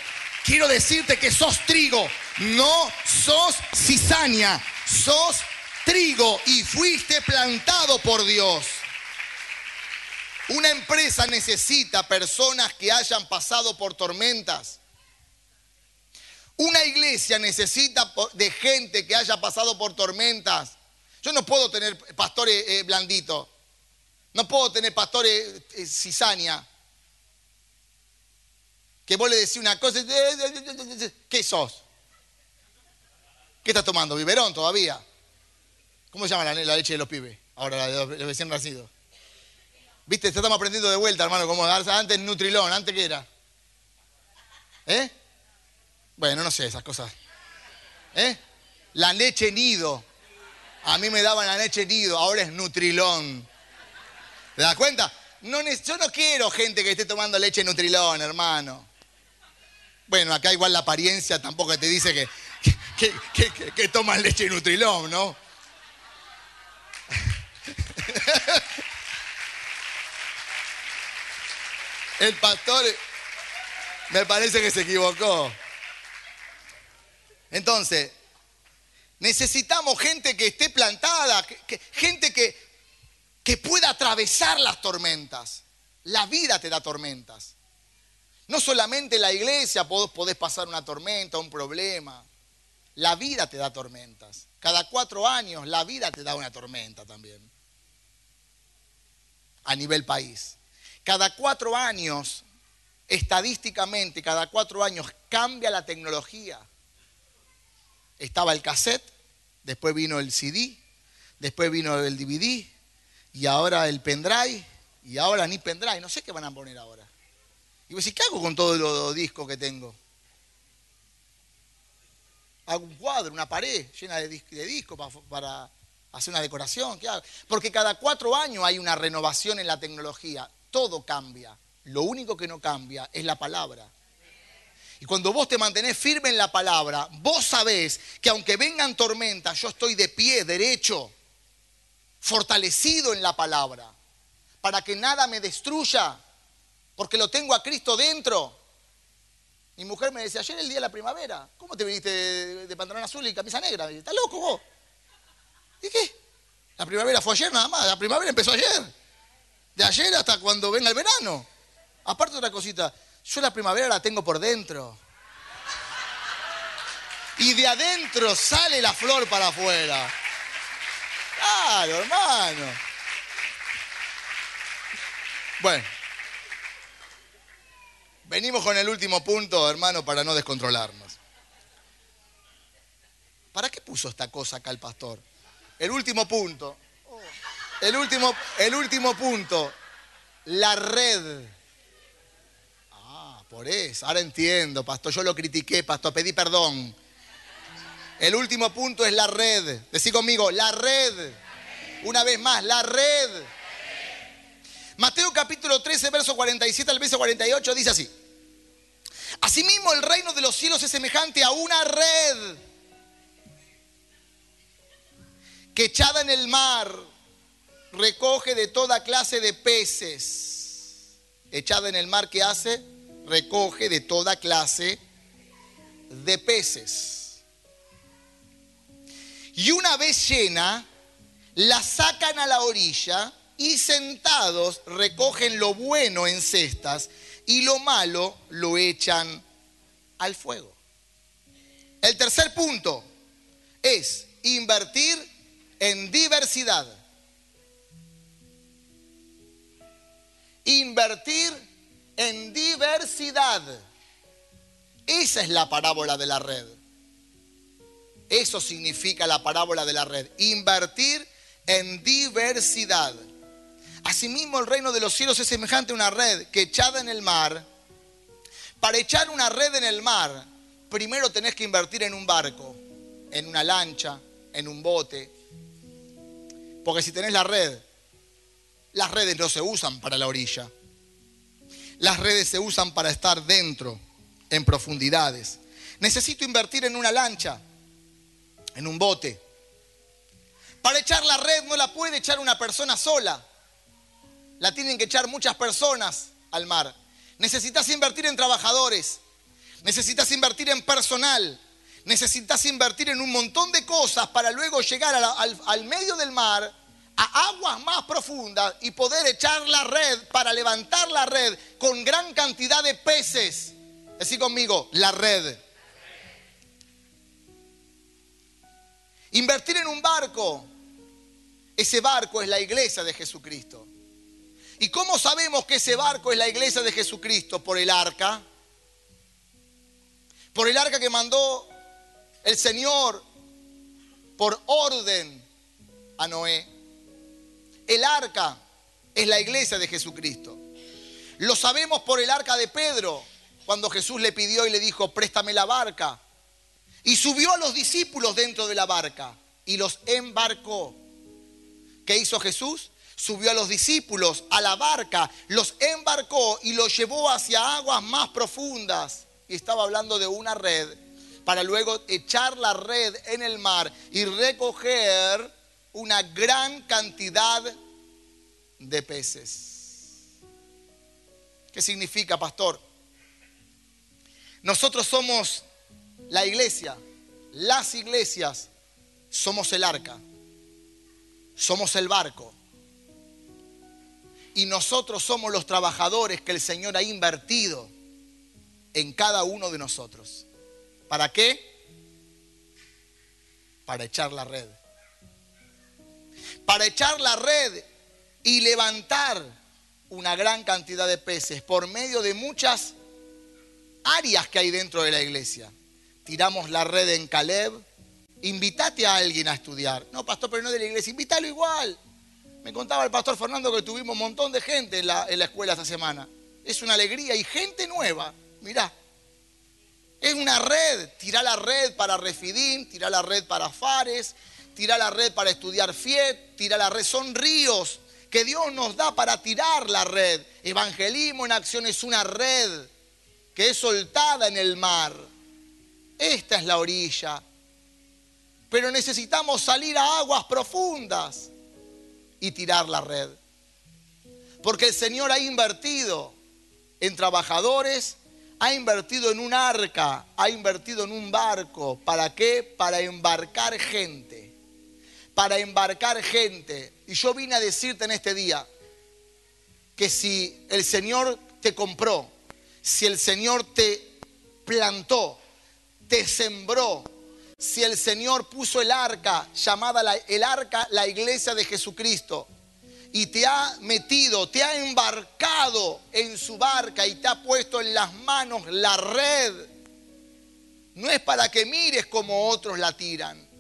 Quiero decirte que sos trigo, no sos cizaña, sos trigo y fuiste plantado por Dios. Una empresa necesita personas que hayan pasado por tormentas. Una iglesia necesita de gente que haya pasado por tormentas. Yo no puedo tener pastores eh, blanditos. No puedo tener pastores eh. Que vos le decís una cosa. ¿Qué sos? ¿Qué estás tomando? ¿Biberón todavía? ¿Cómo se llama la, leche de los pibes? Ahora, la de los, recién nacidos. ¿Viste? Estamos aprendiendo de vuelta, hermano. Como antes Nutrilón, antes qué era. ¿Eh? Bueno, no sé esas cosas. ¿Eh? La leche nido. A mí me daban la leche nido, ahora es Nutrilón. ¿Te das cuenta? Yo no quiero gente que esté tomando leche Nutrilón, hermano. Bueno, acá igual la apariencia tampoco te dice que, que, que, toman leche Nutrilón, ¿no? El pastor me parece que se equivocó. Entonces, Necesitamos gente que esté plantada, gente que, que pueda atravesar las tormentas. La vida te da tormentas. No solamente la iglesia podés pasar una tormenta, un problema. La vida te da tormentas. Cada cuatro años la vida te da una tormenta también. A nivel país. Cada cuatro años, estadísticamente, cada cuatro años cambia la tecnología. Estaba el cassette, después vino el CD, después vino el DVD y ahora el pendrive y ahora ni pendrive. No sé qué van a poner ahora. Y vos decís, ¿qué hago con todos los discos que tengo? Hago un cuadro, una pared llena de, discos para, hacer una decoración. ¿Qué hago? Porque cada cuatro años hay una renovación en la tecnología. Todo cambia. Lo único que no cambia es la palabra. Y cuando vos te mantenés firme en la palabra, vos sabés que aunque vengan tormentas, yo estoy de pie, derecho, fortalecido en la palabra, para que nada me destruya, porque lo tengo a Cristo dentro. Mi mujer me decía, ayer el día de la primavera, ¿cómo te viniste de, pantalón azul y camisa negra? ¿Estás loco vos? ¿Y qué? La primavera fue ayer nada más, la primavera empezó ayer. De ayer hasta cuando venga el verano. Aparte de otra cosita, yo la primavera la tengo por dentro. Y de adentro sale la flor para afuera. Claro, hermano. Bueno. Venimos con el último punto, hermano, para no descontrolarnos. ¿Para qué puso esta cosa acá el pastor? El último punto. El último, el último punto. La red. Por eso, ahora entiendo, pastor, yo lo critiqué, pastor, pedí perdón. El último punto es la red. Decí conmigo, la red. Una vez más, la red. Mateo capítulo 13, verso 47 al verso 48 dice así. Asimismo el reino de los cielos es semejante a una red que echada en el mar recoge de toda clase de peces. Echada en el mar, ¿qué hace? Recoge de toda clase de peces. Y una vez llena, la sacan a la orilla y sentados recogen lo bueno en cestas y lo malo lo echan al fuego. El tercer punto es invertir en diversidad. Invertir en diversidad. Esa es la parábola de la red. Eso significa la parábola de la red. Invertir en diversidad. Asimismo, el reino de los cielos es semejante a una red que echada en el mar. Para echar una red en el mar, primero tenés que invertir en un barco, en una lancha, en un bote. Porque si tenés la red, las redes no se usan para la orilla. Las redes se usan para estar dentro, en profundidades. Necesito invertir en una lancha, en un bote. Para echar la red no la puede echar una persona sola. La tienen que echar muchas personas al mar. Necesitas invertir en trabajadores. Necesitas invertir en personal. Necesitas invertir en un montón de cosas para luego llegar al, medio del mar a aguas más profundas y poder echar la red para levantar la red con gran cantidad de peces. Así conmigo, la red. Invertir en un barco. Ese barco es la iglesia de Jesucristo. ¿Y cómo sabemos que ese barco es la iglesia de Jesucristo? Por el arca. Por el arca que mandó el Señor por orden a Noé. El arca es la iglesia de Jesucristo. Lo sabemos por el arca de Pedro, cuando Jesús le pidió y le dijo, préstame la barca. Y subió a los discípulos dentro de la barca y los embarcó. ¿Qué hizo Jesús? Subió a los discípulos a la barca, los embarcó y los llevó hacia aguas más profundas. Y estaba hablando de una red para luego echar la red en el mar y recoger una gran cantidad de peces. ¿Qué significa, pastor? Nosotros somos la iglesia, las iglesias, somos el arca, somos el barco. Y nosotros somos los trabajadores que el Señor ha invertido en cada uno de nosotros. ¿Para qué? Para echar la red para echar la red y levantar una gran cantidad de peces por medio de muchas áreas que hay dentro de la iglesia. Tiramos la red en Caleb, invítate a alguien a estudiar. No, pastor, pero no de la iglesia, invítalo igual. Me contaba el pastor Fernando que tuvimos un montón de gente en la, escuela esta semana. Es una alegría y gente nueva, mirá. Es una red, tirá la red para Refidín, tirá la red para Fares, tira la red para estudiar FIET, tira la red. Son ríos que Dios nos da para tirar la red. Evangelismo en acción es una red que es soltada en el mar. Esta es la orilla. Pero necesitamos salir a aguas profundas y tirar la red. Porque el Señor ha invertido en trabajadores, ha invertido en un arca, ha invertido en un barco. ¿Para qué? Para embarcar gente. Para embarcar gente. Y yo vine a decirte en este día que si el Señor te compró, si el Señor te plantó, te sembró, si el Señor puso el arca, llamada el arca la iglesia de Jesucristo, y te ha metido, te ha embarcado en su barca y te ha puesto en las manos la red, no es para que mires como otros la tiran.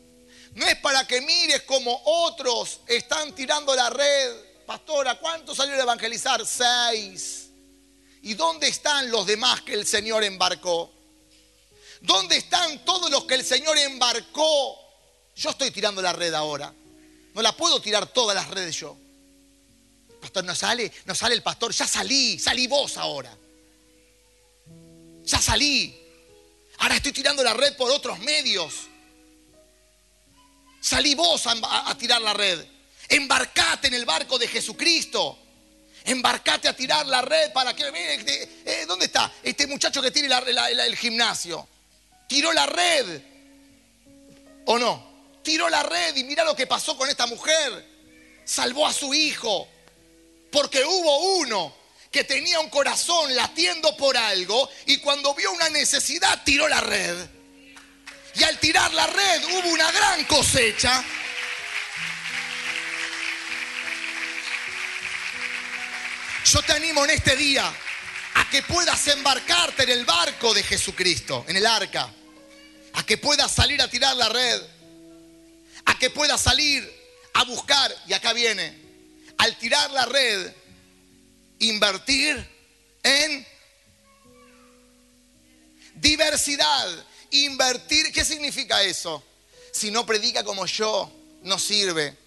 No es para que mires como otros están tirando la red. Pastora, ¿cuántos salieron a evangelizar? Seis. ¿Y dónde están los demás que el Señor embarcó? ¿Dónde están todos los que el Señor embarcó? Yo estoy tirando la red ahora. No la puedo tirar todas las redes yo. Pastor, no sale, no sale el pastor. Ya salí, salí vos ahora. Ya salí. Ahora estoy tirando la red por otros medios. Salí vos a, tirar la red. Embarcate en el barco de Jesucristo. Embarcate a tirar la red para que... Eh, ¿Dónde está este muchacho que tiene el gimnasio? Tiró la red. ¿O no? Tiró la red y mira lo que pasó con esta mujer. Salvó a su hijo. Porque hubo uno que tenía un corazón latiendo por algo y cuando vio una necesidad tiró la red. Y al tirar la red hubo una gran cosecha. Yo te animo en este día a que puedas embarcarte en el barco de Jesucristo, en el arca. A que puedas salir a tirar la red. A que puedas salir a buscar, y acá viene, al tirar la red, invertir en diversidad. Invertir, ¿qué significa eso? Si no predica como yo, no sirve.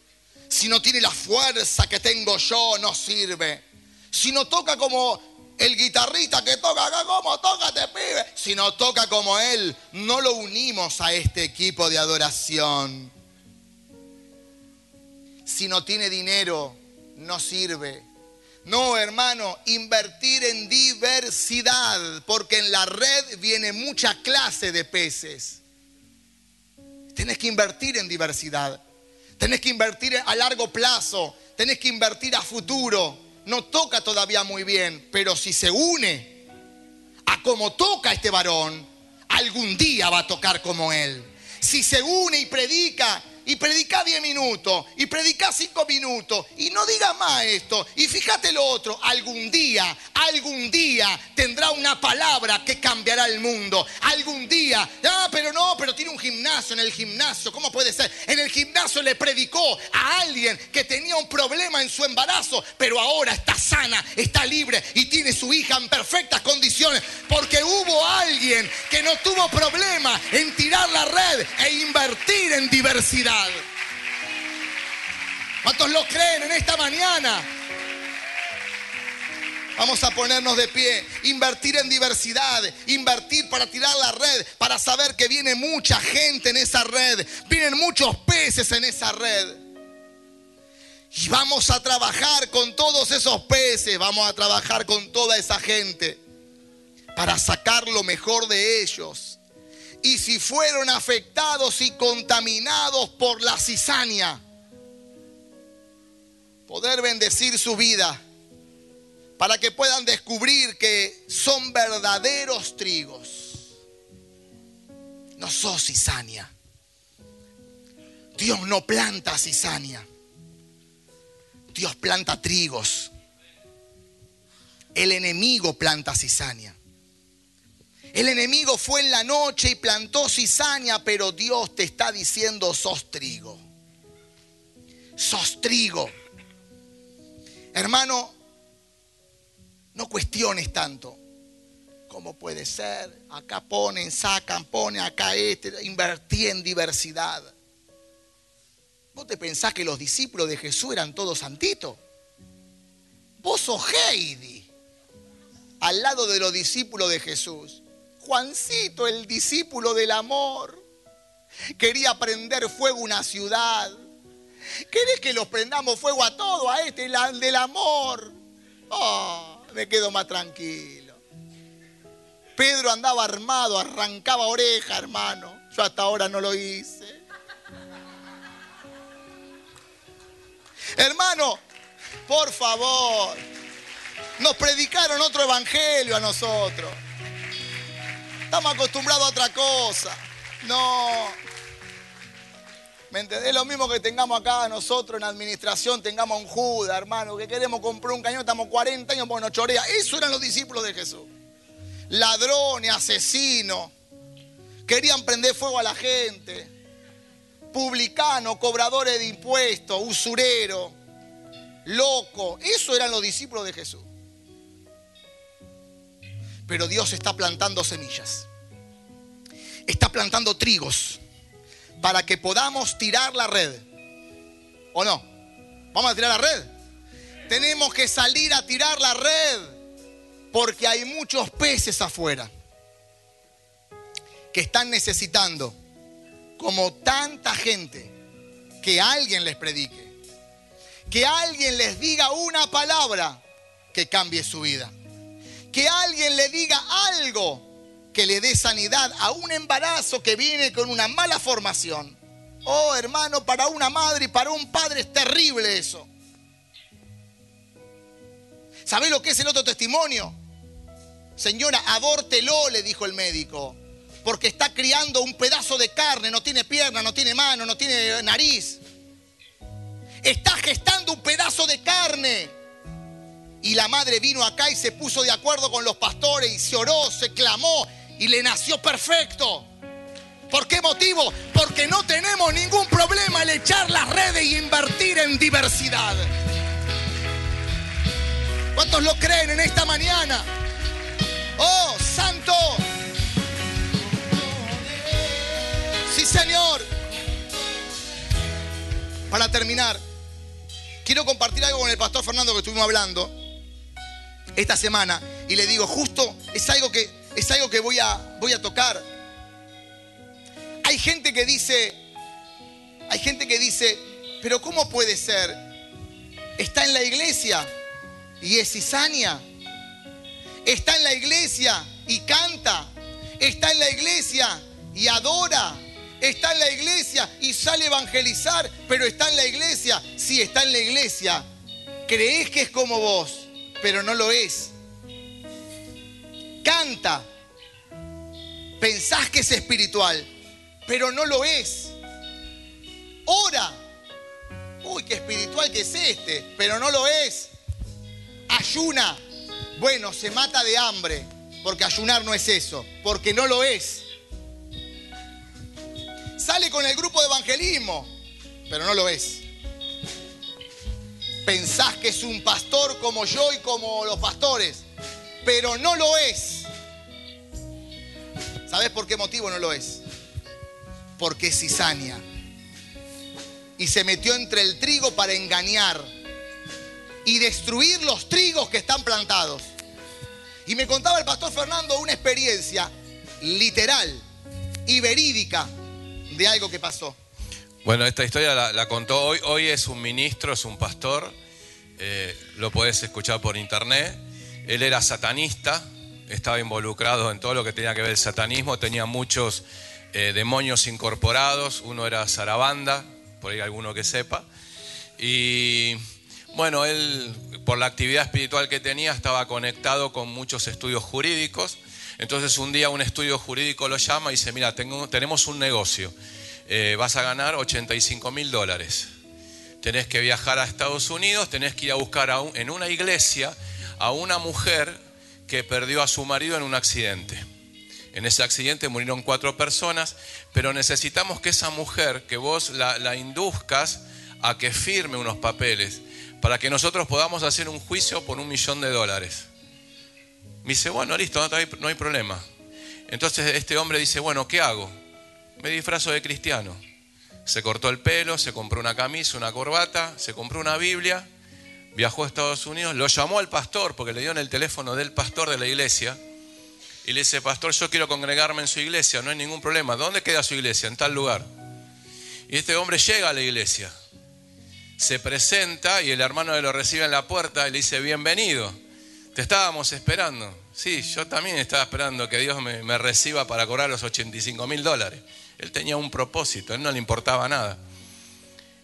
Si no tiene la fuerza que tengo yo, no sirve. Si no toca como el guitarrista que toca acá, como tócate, pibe. Si no toca como él, no lo unimos a este equipo de adoración. Si no tiene dinero, no sirve. No, hermano, invertir en diversidad, porque en la red viene mucha clase de peces. Tenés que invertir en diversidad. Tenés que invertir a largo plazo. Tenés que invertir a futuro. No toca todavía muy bien, pero si se une a como toca este varón, algún día va a tocar como él. Si se une y predica y predica 10 minutos y predica 5 minutos y no diga más esto y fíjate lo otro, algún día, algún día tendrá una palabra que cambiará el mundo. Algún día, ah, pero no, pero tiene un gimnasio en el gimnasio, ¿cómo puede ser? En el gimnasio le predicó a alguien que tenía un problema en su embarazo, pero ahora está sana, está libre y tiene su hija en perfectas condiciones porque hubo alguien que no tuvo problema en tirar la red e invertir en diversidad. ¿Cuántos lo creen en esta mañana? Vamos a ponernos de pie, invertir en diversidad, invertir para tirar la red, para saber que viene mucha gente en esa red, vienen muchos peces en esa red. Y vamos a trabajar con todos esos peces, vamos a trabajar con toda esa gente para sacar lo mejor de ellos y si fueron afectados y contaminados por la cizaña, poder bendecir su vida para que puedan descubrir que son verdaderos trigos. No sos cizaña. Dios no planta cizaña. Dios planta trigos. El enemigo planta cizaña. El enemigo fue en la noche y plantó cizaña, pero Dios te está diciendo, sos trigo. Sos trigo. Hermano, no cuestiones tanto. ¿Cómo puede ser? Acá ponen, sacan, ponen acá este. Invertí en diversidad. ¿Vos te pensás que los discípulos de Jesús eran todos santitos? Vos sos Heidi. al lado de los discípulos de Jesús. Juancito, el discípulo del amor, quería prender fuego una ciudad. ¿Querés que los prendamos fuego a todo, a este, el del amor? Oh, me quedo más tranquilo. Pedro andaba armado, arrancaba oreja, hermano. Yo hasta ahora no lo hice. Hermano, por favor, nos predicaron otro evangelio a nosotros. Estamos acostumbrados a otra cosa. No. ¿Me entendés? Lo mismo que tengamos acá nosotros en administración, tengamos un Judas, hermano, que queremos comprar un cañón, estamos 40 años, bueno, chorea. Eso eran los discípulos de Jesús. Ladrones, asesinos. Querían prender fuego a la gente. Publicanos, cobradores de impuestos, usureros, locos. Eso eran los discípulos de Jesús. Pero Dios está plantando semillas. Está plantando trigos para que podamos tirar la red. ¿O no? ¿Vamos a tirar la red? Tenemos que salir a tirar la red porque hay muchos peces afuera que están necesitando, como tanta gente, que alguien les predique, que alguien les diga una palabra que cambie su vida, que alguien le diga algo que le dé sanidad a un embarazo que viene con una mala formación. Oh, hermano, para una madre y para un padre es terrible eso. ¿Sabés lo que es el otro testimonio? Señora, abórtelo, le dijo el médico porque está criando un pedazo de carne, no tiene pierna, no tiene mano, no tiene nariz. Está gestando un pedazo de carne. Y la madre vino acá y se puso de acuerdo con los pastores y se oró, se clamó y le nació perfecto. ¿Por qué motivo? Porque no tenemos ningún problema al echar las redes y invertir en diversidad. ¿Cuántos lo creen en esta mañana? Oh, santo. Señor. Para terminar, quiero compartir algo con el pastor Fernando que estuvimos hablando esta semana y le digo, justo es algo que es algo que voy a voy a tocar. Hay gente que dice hay gente que dice, "Pero ¿cómo puede ser? Está en la iglesia y es cizaña. Está en la iglesia y canta. Está en la iglesia y adora está en la iglesia y sale a evangelizar, pero está en la iglesia. Si está en la iglesia, crees que es como vos, pero no lo es. Canta, pensás que es espiritual, pero no lo es. Ora, uy, qué espiritual que es este, pero no lo es. Ayuna, bueno, se mata de hambre, porque ayunar no es eso, porque no lo es sale con el grupo de evangelismo, pero no lo es. Pensás que es un pastor como yo y como los pastores, pero no lo es. ¿Sabes por qué motivo no lo es? Porque es cizaña. Y se metió entre el trigo para engañar y destruir los trigos que están plantados. Y me contaba el pastor Fernando una experiencia literal y verídica de algo que pasó. Bueno, esta historia la, contó hoy. Hoy es un ministro, es un pastor. Eh, lo puedes escuchar por internet. Él era satanista, estaba involucrado en todo lo que tenía que ver el satanismo. Tenía muchos eh, demonios incorporados. Uno era Sarabanda, por ahí alguno que sepa. Y bueno, él, por la actividad espiritual que tenía, estaba conectado con muchos estudios jurídicos. Entonces un día un estudio jurídico lo llama y dice, mira, tenemos un negocio, eh, vas a ganar 85 mil dólares. Tenés que viajar a Estados Unidos, tenés que ir a buscar en una iglesia a una mujer que perdió a su marido en un accidente. En ese accidente murieron cuatro personas, pero necesitamos que esa mujer, que vos la, la induzcas a que firme unos papeles para que nosotros podamos hacer un juicio por un millón de dólares. Me dice, bueno, listo, no hay, problema. Entonces este hombre dice, bueno, ¿qué hago? Me disfrazo de cristiano. Se cortó el pelo, se compró una camisa, una corbata, se compró una Biblia, viajó a Estados Unidos, lo llamó al pastor, porque le dio en el teléfono del pastor de la iglesia, y le dice, pastor, yo quiero congregarme en su iglesia, no hay ningún problema. ¿Dónde queda su iglesia? En tal lugar. Y este hombre llega a la iglesia, se presenta y el hermano lo recibe en la puerta y le dice, bienvenido, te estábamos esperando. Sí, yo también estaba esperando que Dios me, me reciba para cobrar los 85 mil dólares. Él tenía un propósito, a él no le importaba nada.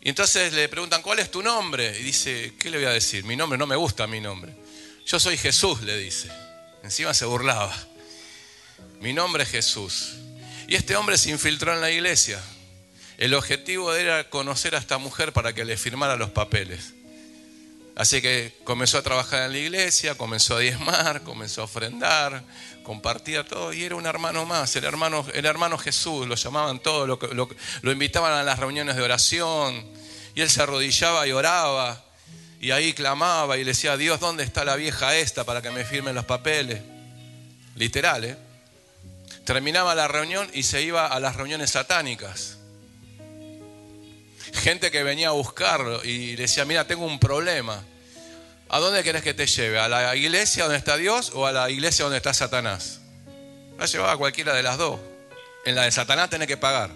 Y entonces le preguntan, ¿cuál es tu nombre? Y dice, ¿qué le voy a decir? Mi nombre no me gusta mi nombre. Yo soy Jesús, le dice. Encima se burlaba. Mi nombre es Jesús. Y este hombre se infiltró en la iglesia. El objetivo era conocer a esta mujer para que le firmara los papeles. Así que comenzó a trabajar en la iglesia, comenzó a diezmar, comenzó a ofrendar, compartía todo y era un hermano más, el hermano, el hermano Jesús, lo llamaban todos, lo, lo, invitaban a las reuniones de oración y él se arrodillaba y oraba y ahí clamaba y le decía, Dios, ¿dónde está la vieja esta para que me firmen los papeles? Literal, ¿eh? Terminaba la reunión y se iba a las reuniones satánicas gente que venía a buscarlo y le decía, mira, tengo un problema. ¿A dónde querés que te lleve? ¿A la iglesia donde está Dios o a la iglesia donde está Satanás? La llevaba a cualquiera de las dos. En la de Satanás tenés que pagar.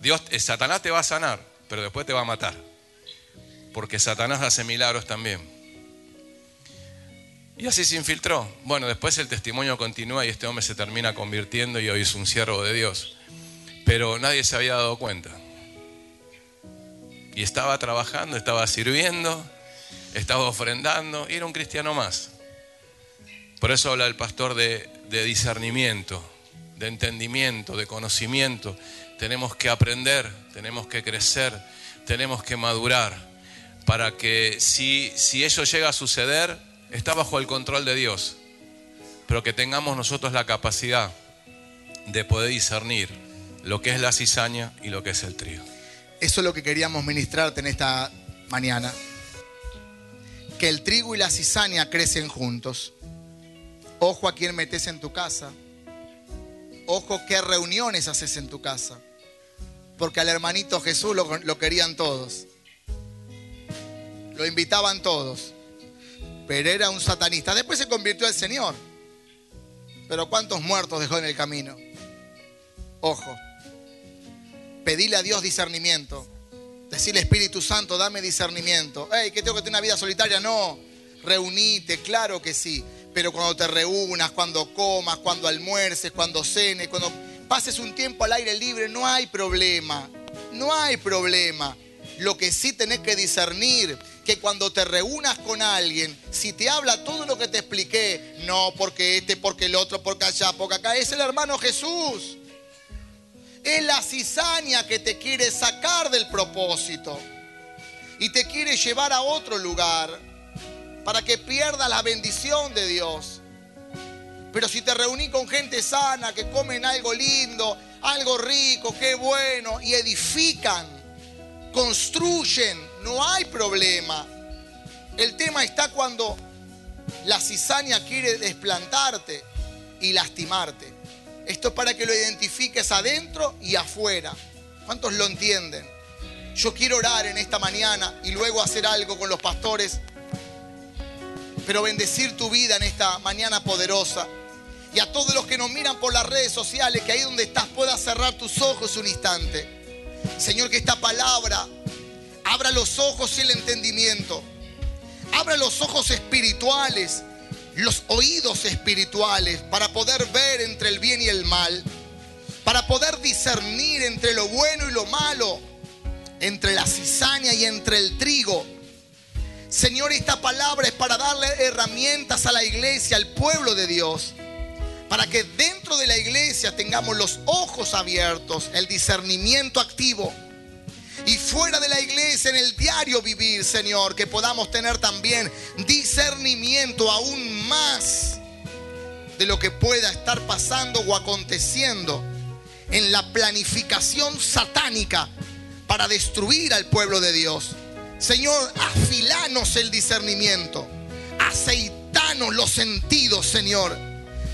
Dios, eh, Satanás te va a sanar, pero después te va a matar. Porque Satanás hace milagros también. Y así se infiltró. Bueno, después el testimonio continúa y este hombre se termina convirtiendo y hoy es un siervo de Dios pero nadie se había dado cuenta. Y estaba trabajando, estaba sirviendo, estaba ofrendando y era un cristiano más. Por eso habla el pastor de, discernimiento, de entendimiento, de conocimiento. Tenemos que aprender, tenemos que crecer, tenemos que madurar para que si, si eso llega a suceder, está bajo el control de Dios, pero que tengamos nosotros la capacidad de poder discernir lo que es la cizaña y lo que es el trigo. Eso es lo que queríamos ministrarte en esta mañana. Que el trigo y la cizaña crecen juntos. Ojo a quién metes en tu casa. Ojo qué reuniones haces en tu casa. Porque al hermanito Jesús lo, lo querían todos. Lo invitaban todos. Pero era un satanista. Después se convirtió al Señor. Pero ¿cuántos muertos dejó en el camino? Ojo pedile a Dios discernimiento. Decirle, Espíritu Santo, dame discernimiento. Hey, ¿qué tengo que tener una vida solitaria? No. Reunite, claro que sí. Pero cuando te reúnas, cuando comas, cuando almuerces, cuando cenes, cuando pases un tiempo al aire libre, no hay problema. No hay problema. Lo que sí tenés que discernir, que cuando te reúnas con alguien, si te habla todo lo que te expliqué, no porque este, porque el otro, porque allá, porque acá, es el hermano Jesús. Es la cizaña que te quiere sacar del propósito y te quiere llevar a otro lugar para que pierdas la bendición de Dios. Pero si te reuní con gente sana, que comen algo lindo, algo rico, qué bueno, y edifican, construyen, no hay problema. El tema está cuando la cizaña quiere desplantarte y lastimarte. Esto es para que lo identifiques adentro y afuera. ¿Cuántos lo entienden? Yo quiero orar en esta mañana y luego hacer algo con los pastores, pero bendecir tu vida en esta mañana poderosa. Y a todos los que nos miran por las redes sociales, que ahí donde estás puedas cerrar tus ojos un instante. Señor, que esta palabra abra los ojos y el entendimiento. Abra los ojos espirituales los oídos espirituales para poder ver entre el bien y el mal, para poder discernir entre lo bueno y lo malo, entre la cizaña y entre el trigo. Señor, esta palabra es para darle herramientas a la iglesia, al pueblo de Dios, para que dentro de la iglesia tengamos los ojos abiertos, el discernimiento activo y fuera de la iglesia, en el diario vivir, Señor, que podamos tener también discernimiento aún más de lo que pueda estar pasando o aconteciendo en la planificación satánica para destruir al pueblo de Dios. Señor, afilanos el discernimiento, aceitanos los sentidos, Señor,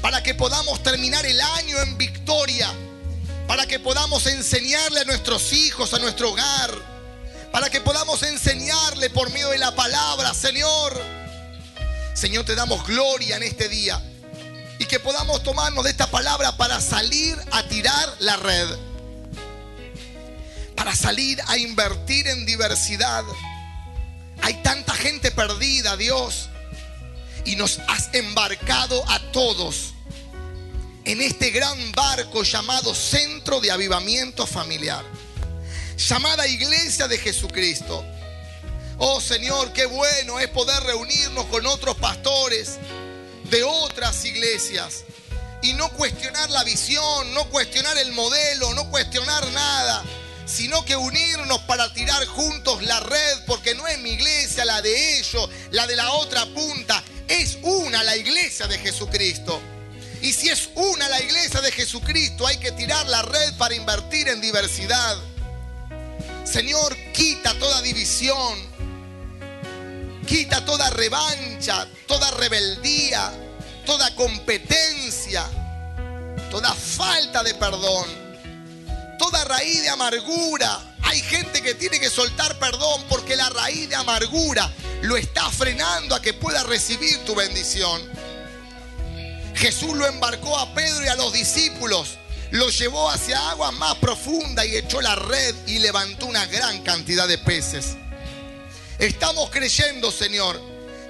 para que podamos terminar el año en victoria para que podamos enseñarle a nuestros hijos, a nuestro hogar, para que podamos enseñarle por medio de la palabra, Señor. Señor, te damos gloria en este día y que podamos tomarnos de esta palabra para salir a tirar la red, para salir a invertir en diversidad. Hay tanta gente perdida, Dios, y nos has embarcado a todos en este gran barco llamado Centro de Avivamiento Familiar, llamada Iglesia de Jesucristo. Oh Señor, qué bueno es poder reunirnos con otros pastores de otras iglesias y no cuestionar la visión, no cuestionar el modelo, no cuestionar nada, sino que unirnos para tirar juntos la red, porque no es mi iglesia la de ellos, la de la otra punta, es una la iglesia de Jesucristo. Y si es una la iglesia de Jesucristo, hay que tirar la red para invertir en diversidad. Señor, quita toda división, quita toda revancha, toda rebeldía, toda competencia, toda falta de perdón, toda raíz de amargura. Hay gente que tiene que soltar perdón porque la raíz de amargura lo está frenando a que pueda recibir tu bendición. Jesús lo embarcó a Pedro y a los discípulos, lo llevó hacia aguas más profundas y echó la red y levantó una gran cantidad de peces. Estamos creyendo, Señor,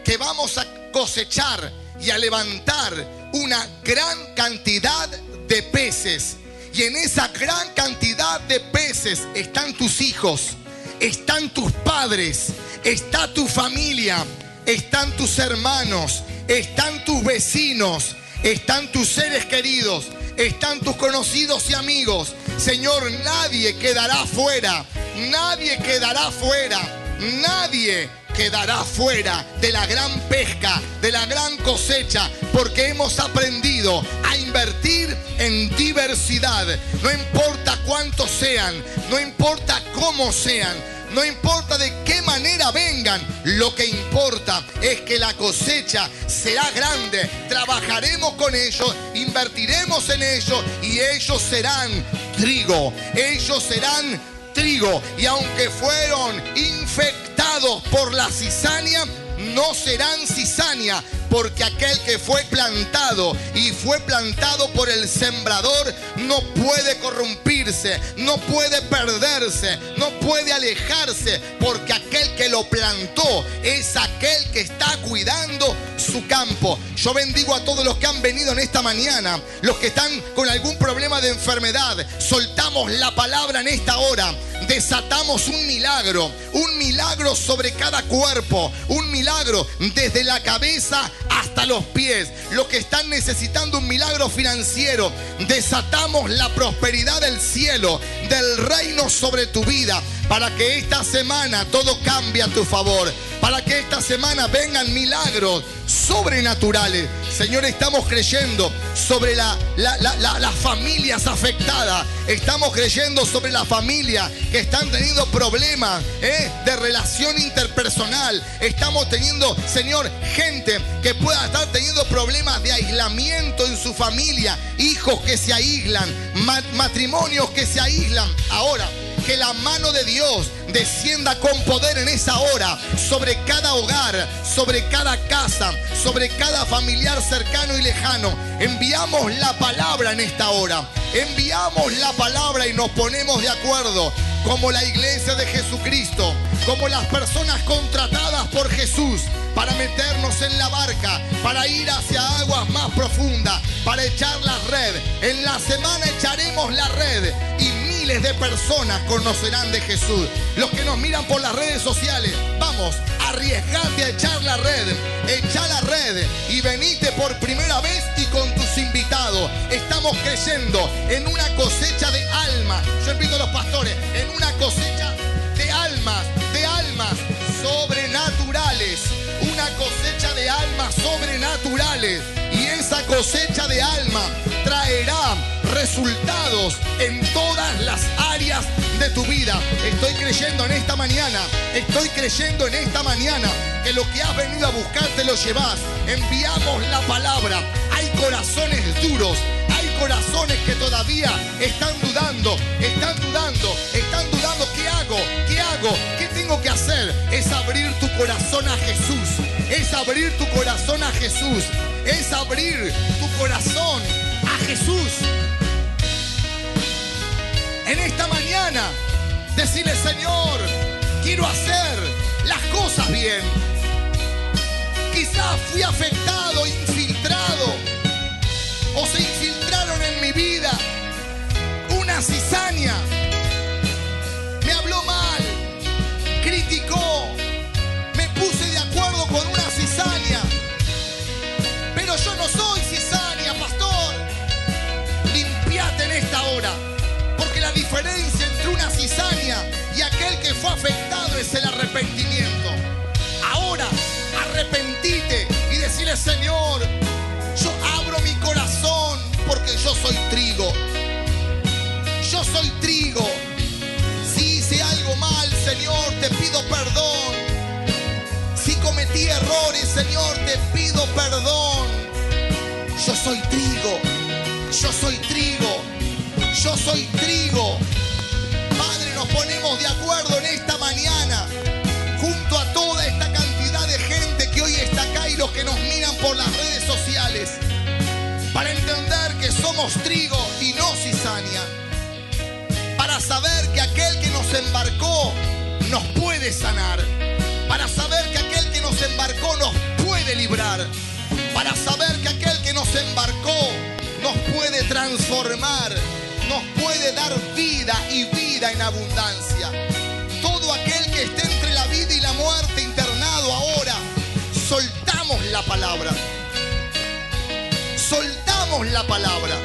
que vamos a cosechar y a levantar una gran cantidad de peces. Y en esa gran cantidad de peces están tus hijos, están tus padres, está tu familia, están tus hermanos, están tus vecinos, están tus seres queridos, están tus conocidos y amigos. Señor, nadie quedará fuera, nadie quedará fuera, nadie quedará fuera de la gran pesca, de la gran cosecha, porque hemos aprendido a invertir en diversidad. No importa cuántos sean, no importa cómo sean, no importa de qué manera vengan, lo que importa es que la cosecha será grande. Trabajaremos con ellos, invertiremos en ellos y ellos serán trigo. Ellos serán trigo. Y aunque fueron infectados por la cizaña, no serán cizaña, porque aquel que fue plantado y fue plantado por el sembrador no puede corrompirse, no puede perderse, no puede alejarse, porque aquel que lo plantó es aquel que está cuidando su campo. Yo bendigo a todos los que han venido en esta mañana, los que están con algún problema de enfermedad. Soltamos la palabra en esta hora. Desatamos un milagro, un milagro sobre cada cuerpo, un milagro desde la cabeza hasta los pies. Los que están necesitando un milagro financiero, desatamos la prosperidad del cielo, del reino sobre tu vida, para que esta semana todo cambie a tu favor, para que esta semana vengan milagros sobrenaturales. Señor, estamos creyendo sobre la, las familias afectadas, estamos creyendo sobre las familias que están teniendo problemas ¿eh? de relación interpersonal, estamos teniendo, Señor, gente que pueda estar teniendo problemas de aislamiento en su familia, hijos que se aíslan, matrimonios que se aíslan. Ahora, que la mano de Dios descienda con poder en esa hora sobre cada hogar, sobre cada casa, sobre cada familiar cercano y lejano. Enviamos la palabra en esta hora. Enviamos la palabra y nos ponemos de acuerdo como la iglesia de Jesucristo, como las personas contratadas por Jesús para meternos en la barca, para ir hacia aguas más profundas, para echar la red. En la semana echaremos la red y miles de personas conocerán de Jesús. Los que nos miran por las redes sociales, vamos, arriesgate a echar la red, echa la red y venite por primera vez y con tus invitados. Estamos creciendo en una cosecha de almas. Yo invito a los pastores, en una cosecha de almas, de almas sobrenaturales. Una cosecha de almas sobrenaturales. Y esa cosecha de alma traerá resultados en todas las áreas de tu vida. Estoy creyendo en esta mañana, estoy creyendo en esta mañana que lo que has venido a buscar te lo llevas. Enviamos la palabra. Hay corazones duros, hay corazones que todavía están dudando, están dudando, están dudando. ¿Qué hago? ¿Qué hago? ¿Qué tengo que hacer? Es abrir tu corazón a Jesús. Es abrir tu corazón a Jesús. Es abrir tu corazón a Jesús. En esta mañana, decirle, Señor, quiero hacer las cosas bien. Quizás fui afectado, infiltrado, o se infiltraron en mi vida diferencia entre una cizaña y aquel que fue afectado es el arrepentimiento. Ahora, arrepentite y decirle, Señor, yo abro mi corazón porque yo soy trigo. Yo soy trigo. Si hice algo mal, Señor, te pido perdón. Si cometí errores, Señor, te pido perdón. Yo soy trigo. Yo soy trigo. Yo soy trigo. Padre, nos ponemos de acuerdo en esta mañana, junto a toda esta cantidad de gente que hoy está acá y los que nos miran por las redes sociales, para entender que somos trigo y no cizaña, para saber que aquel que nos embarcó nos puede sanar, para saber que aquel que nos embarcó nos puede librar, para saber que aquel que nos embarcó nos puede transformar nos puede dar vida y vida en abundancia. Todo aquel que esté entre la vida y la muerte internado ahora, soltamos la palabra. Soltamos la palabra.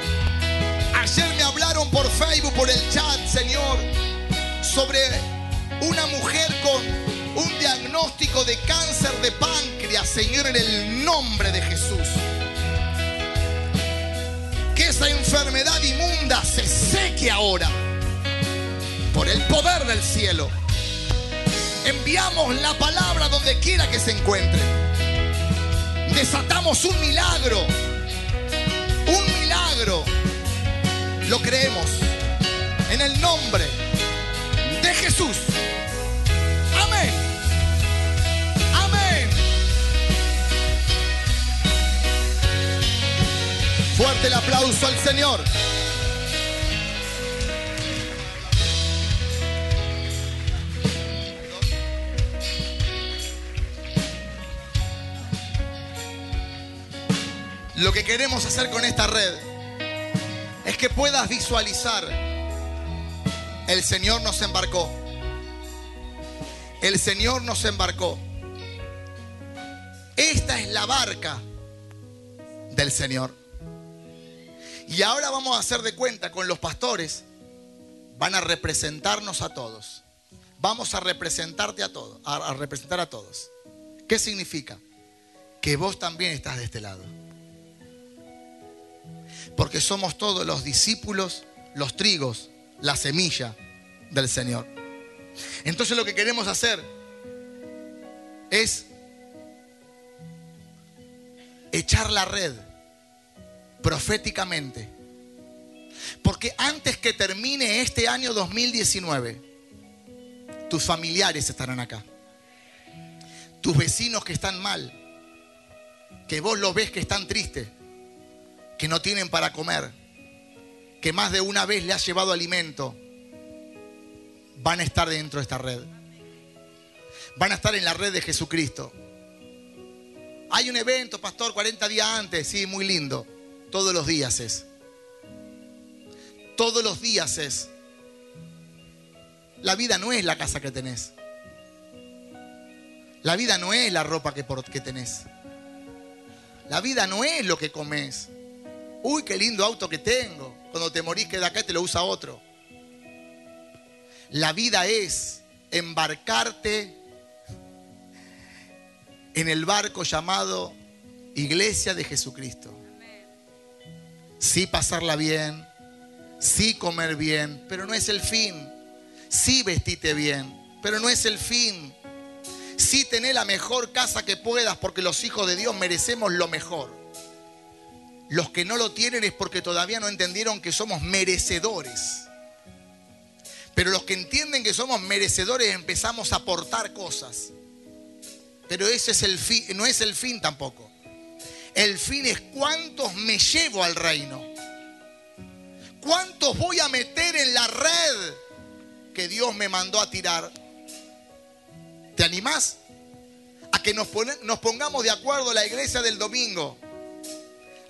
Ayer me hablaron por Facebook, por el chat, Señor, sobre una mujer con un diagnóstico de cáncer de páncreas, Señor, en el nombre de Jesús esa enfermedad inmunda se seque ahora por el poder del cielo. Enviamos la palabra donde quiera que se encuentre. Desatamos un milagro. Un milagro. Lo creemos. En el nombre de Jesús. Fuerte el aplauso al Señor. Lo que queremos hacer con esta red es que puedas visualizar. El Señor nos embarcó. El Señor nos embarcó. Esta es la barca del Señor. Y ahora vamos a hacer de cuenta con los pastores. Van a representarnos a todos. Vamos a representarte a todos, a, a representar a todos. ¿Qué significa? Que vos también estás de este lado. Porque somos todos los discípulos, los trigos, la semilla del Señor. Entonces lo que queremos hacer es echar la red proféticamente. Porque antes que termine este año 2019, tus familiares estarán acá. Tus vecinos que están mal, que vos los ves que están tristes, que no tienen para comer, que más de una vez le has llevado alimento, van a estar dentro de esta red. Van a estar en la red de Jesucristo. Hay un evento, pastor, 40 días antes, sí, muy lindo. Todos los días es. Todos los días es. La vida no es la casa que tenés. La vida no es la ropa que, por, que tenés. La vida no es lo que comes. Uy, qué lindo auto que tengo. Cuando te morís queda acá y te lo usa otro. La vida es embarcarte en el barco llamado Iglesia de Jesucristo. Sí pasarla bien, sí comer bien, pero no es el fin. Sí vestite bien, pero no es el fin. Sí tener la mejor casa que puedas porque los hijos de Dios merecemos lo mejor. Los que no lo tienen es porque todavía no entendieron que somos merecedores. Pero los que entienden que somos merecedores empezamos a aportar cosas. Pero ese es el fin, no es el fin tampoco. El fin es cuántos me llevo al reino. ¿Cuántos voy a meter en la red que Dios me mandó a tirar? ¿Te animás? A que nos, pongamos de acuerdo la iglesia del domingo,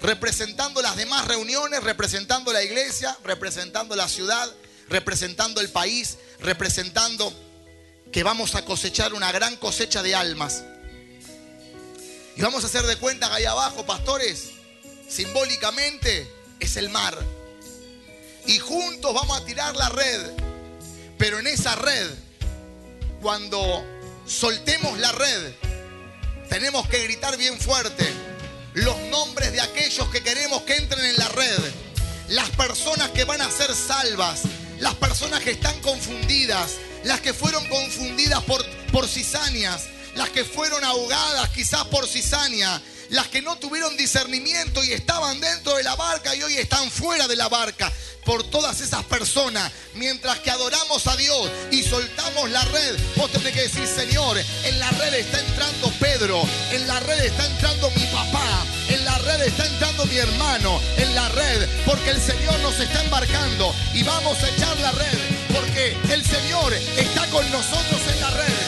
representando las demás reuniones, representando la iglesia, representando la ciudad, representando el país, representando que vamos a cosechar una gran cosecha de almas. Y vamos a hacer de cuenta que ahí abajo, pastores, simbólicamente es el mar. Y juntos vamos a tirar la red. Pero en esa red, cuando soltemos la red, tenemos que gritar bien fuerte los nombres de aquellos que queremos que entren en la red. Las personas que van a ser salvas. Las personas que están confundidas. Las que fueron confundidas por, por las que fueron ahogadas quizás por cizaña, las que no tuvieron discernimiento y estaban dentro de la barca y hoy están fuera de la barca. Por todas esas personas, mientras que adoramos a Dios y soltamos la red, vos tenés que decir, Señor, en la red está entrando Pedro, en la red está entrando mi papá, en la red está entrando mi hermano, en la red, porque el Señor nos está embarcando y vamos a echar la red, porque el Señor está con nosotros en la red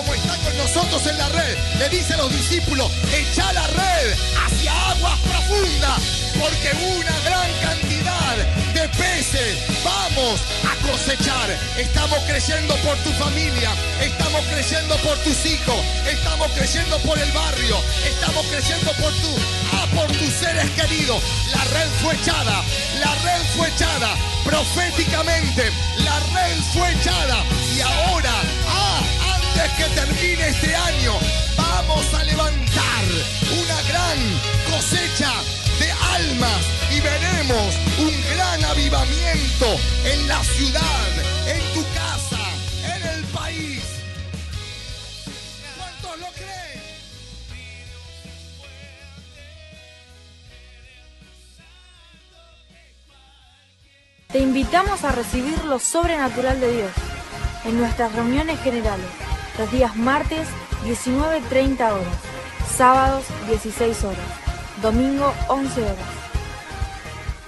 como está con nosotros en la red, le dice a los discípulos, echa la red hacia aguas profundas, porque una gran cantidad de peces vamos a cosechar. Estamos creyendo por tu familia, estamos creyendo por tus hijos, estamos creyendo por el barrio, estamos creyendo por tu, ah, por tus seres queridos. La red fue echada, la red fue echada proféticamente, la red fue echada y ahora, ah, que termine este año, vamos a levantar una gran cosecha de almas y veremos un gran avivamiento en la ciudad, en tu casa, en el país. ¿Cuántos lo creen? Te invitamos a recibir lo sobrenatural de Dios en nuestras reuniones generales los días martes 19.30 horas, sábados 16 horas, domingo 11 horas.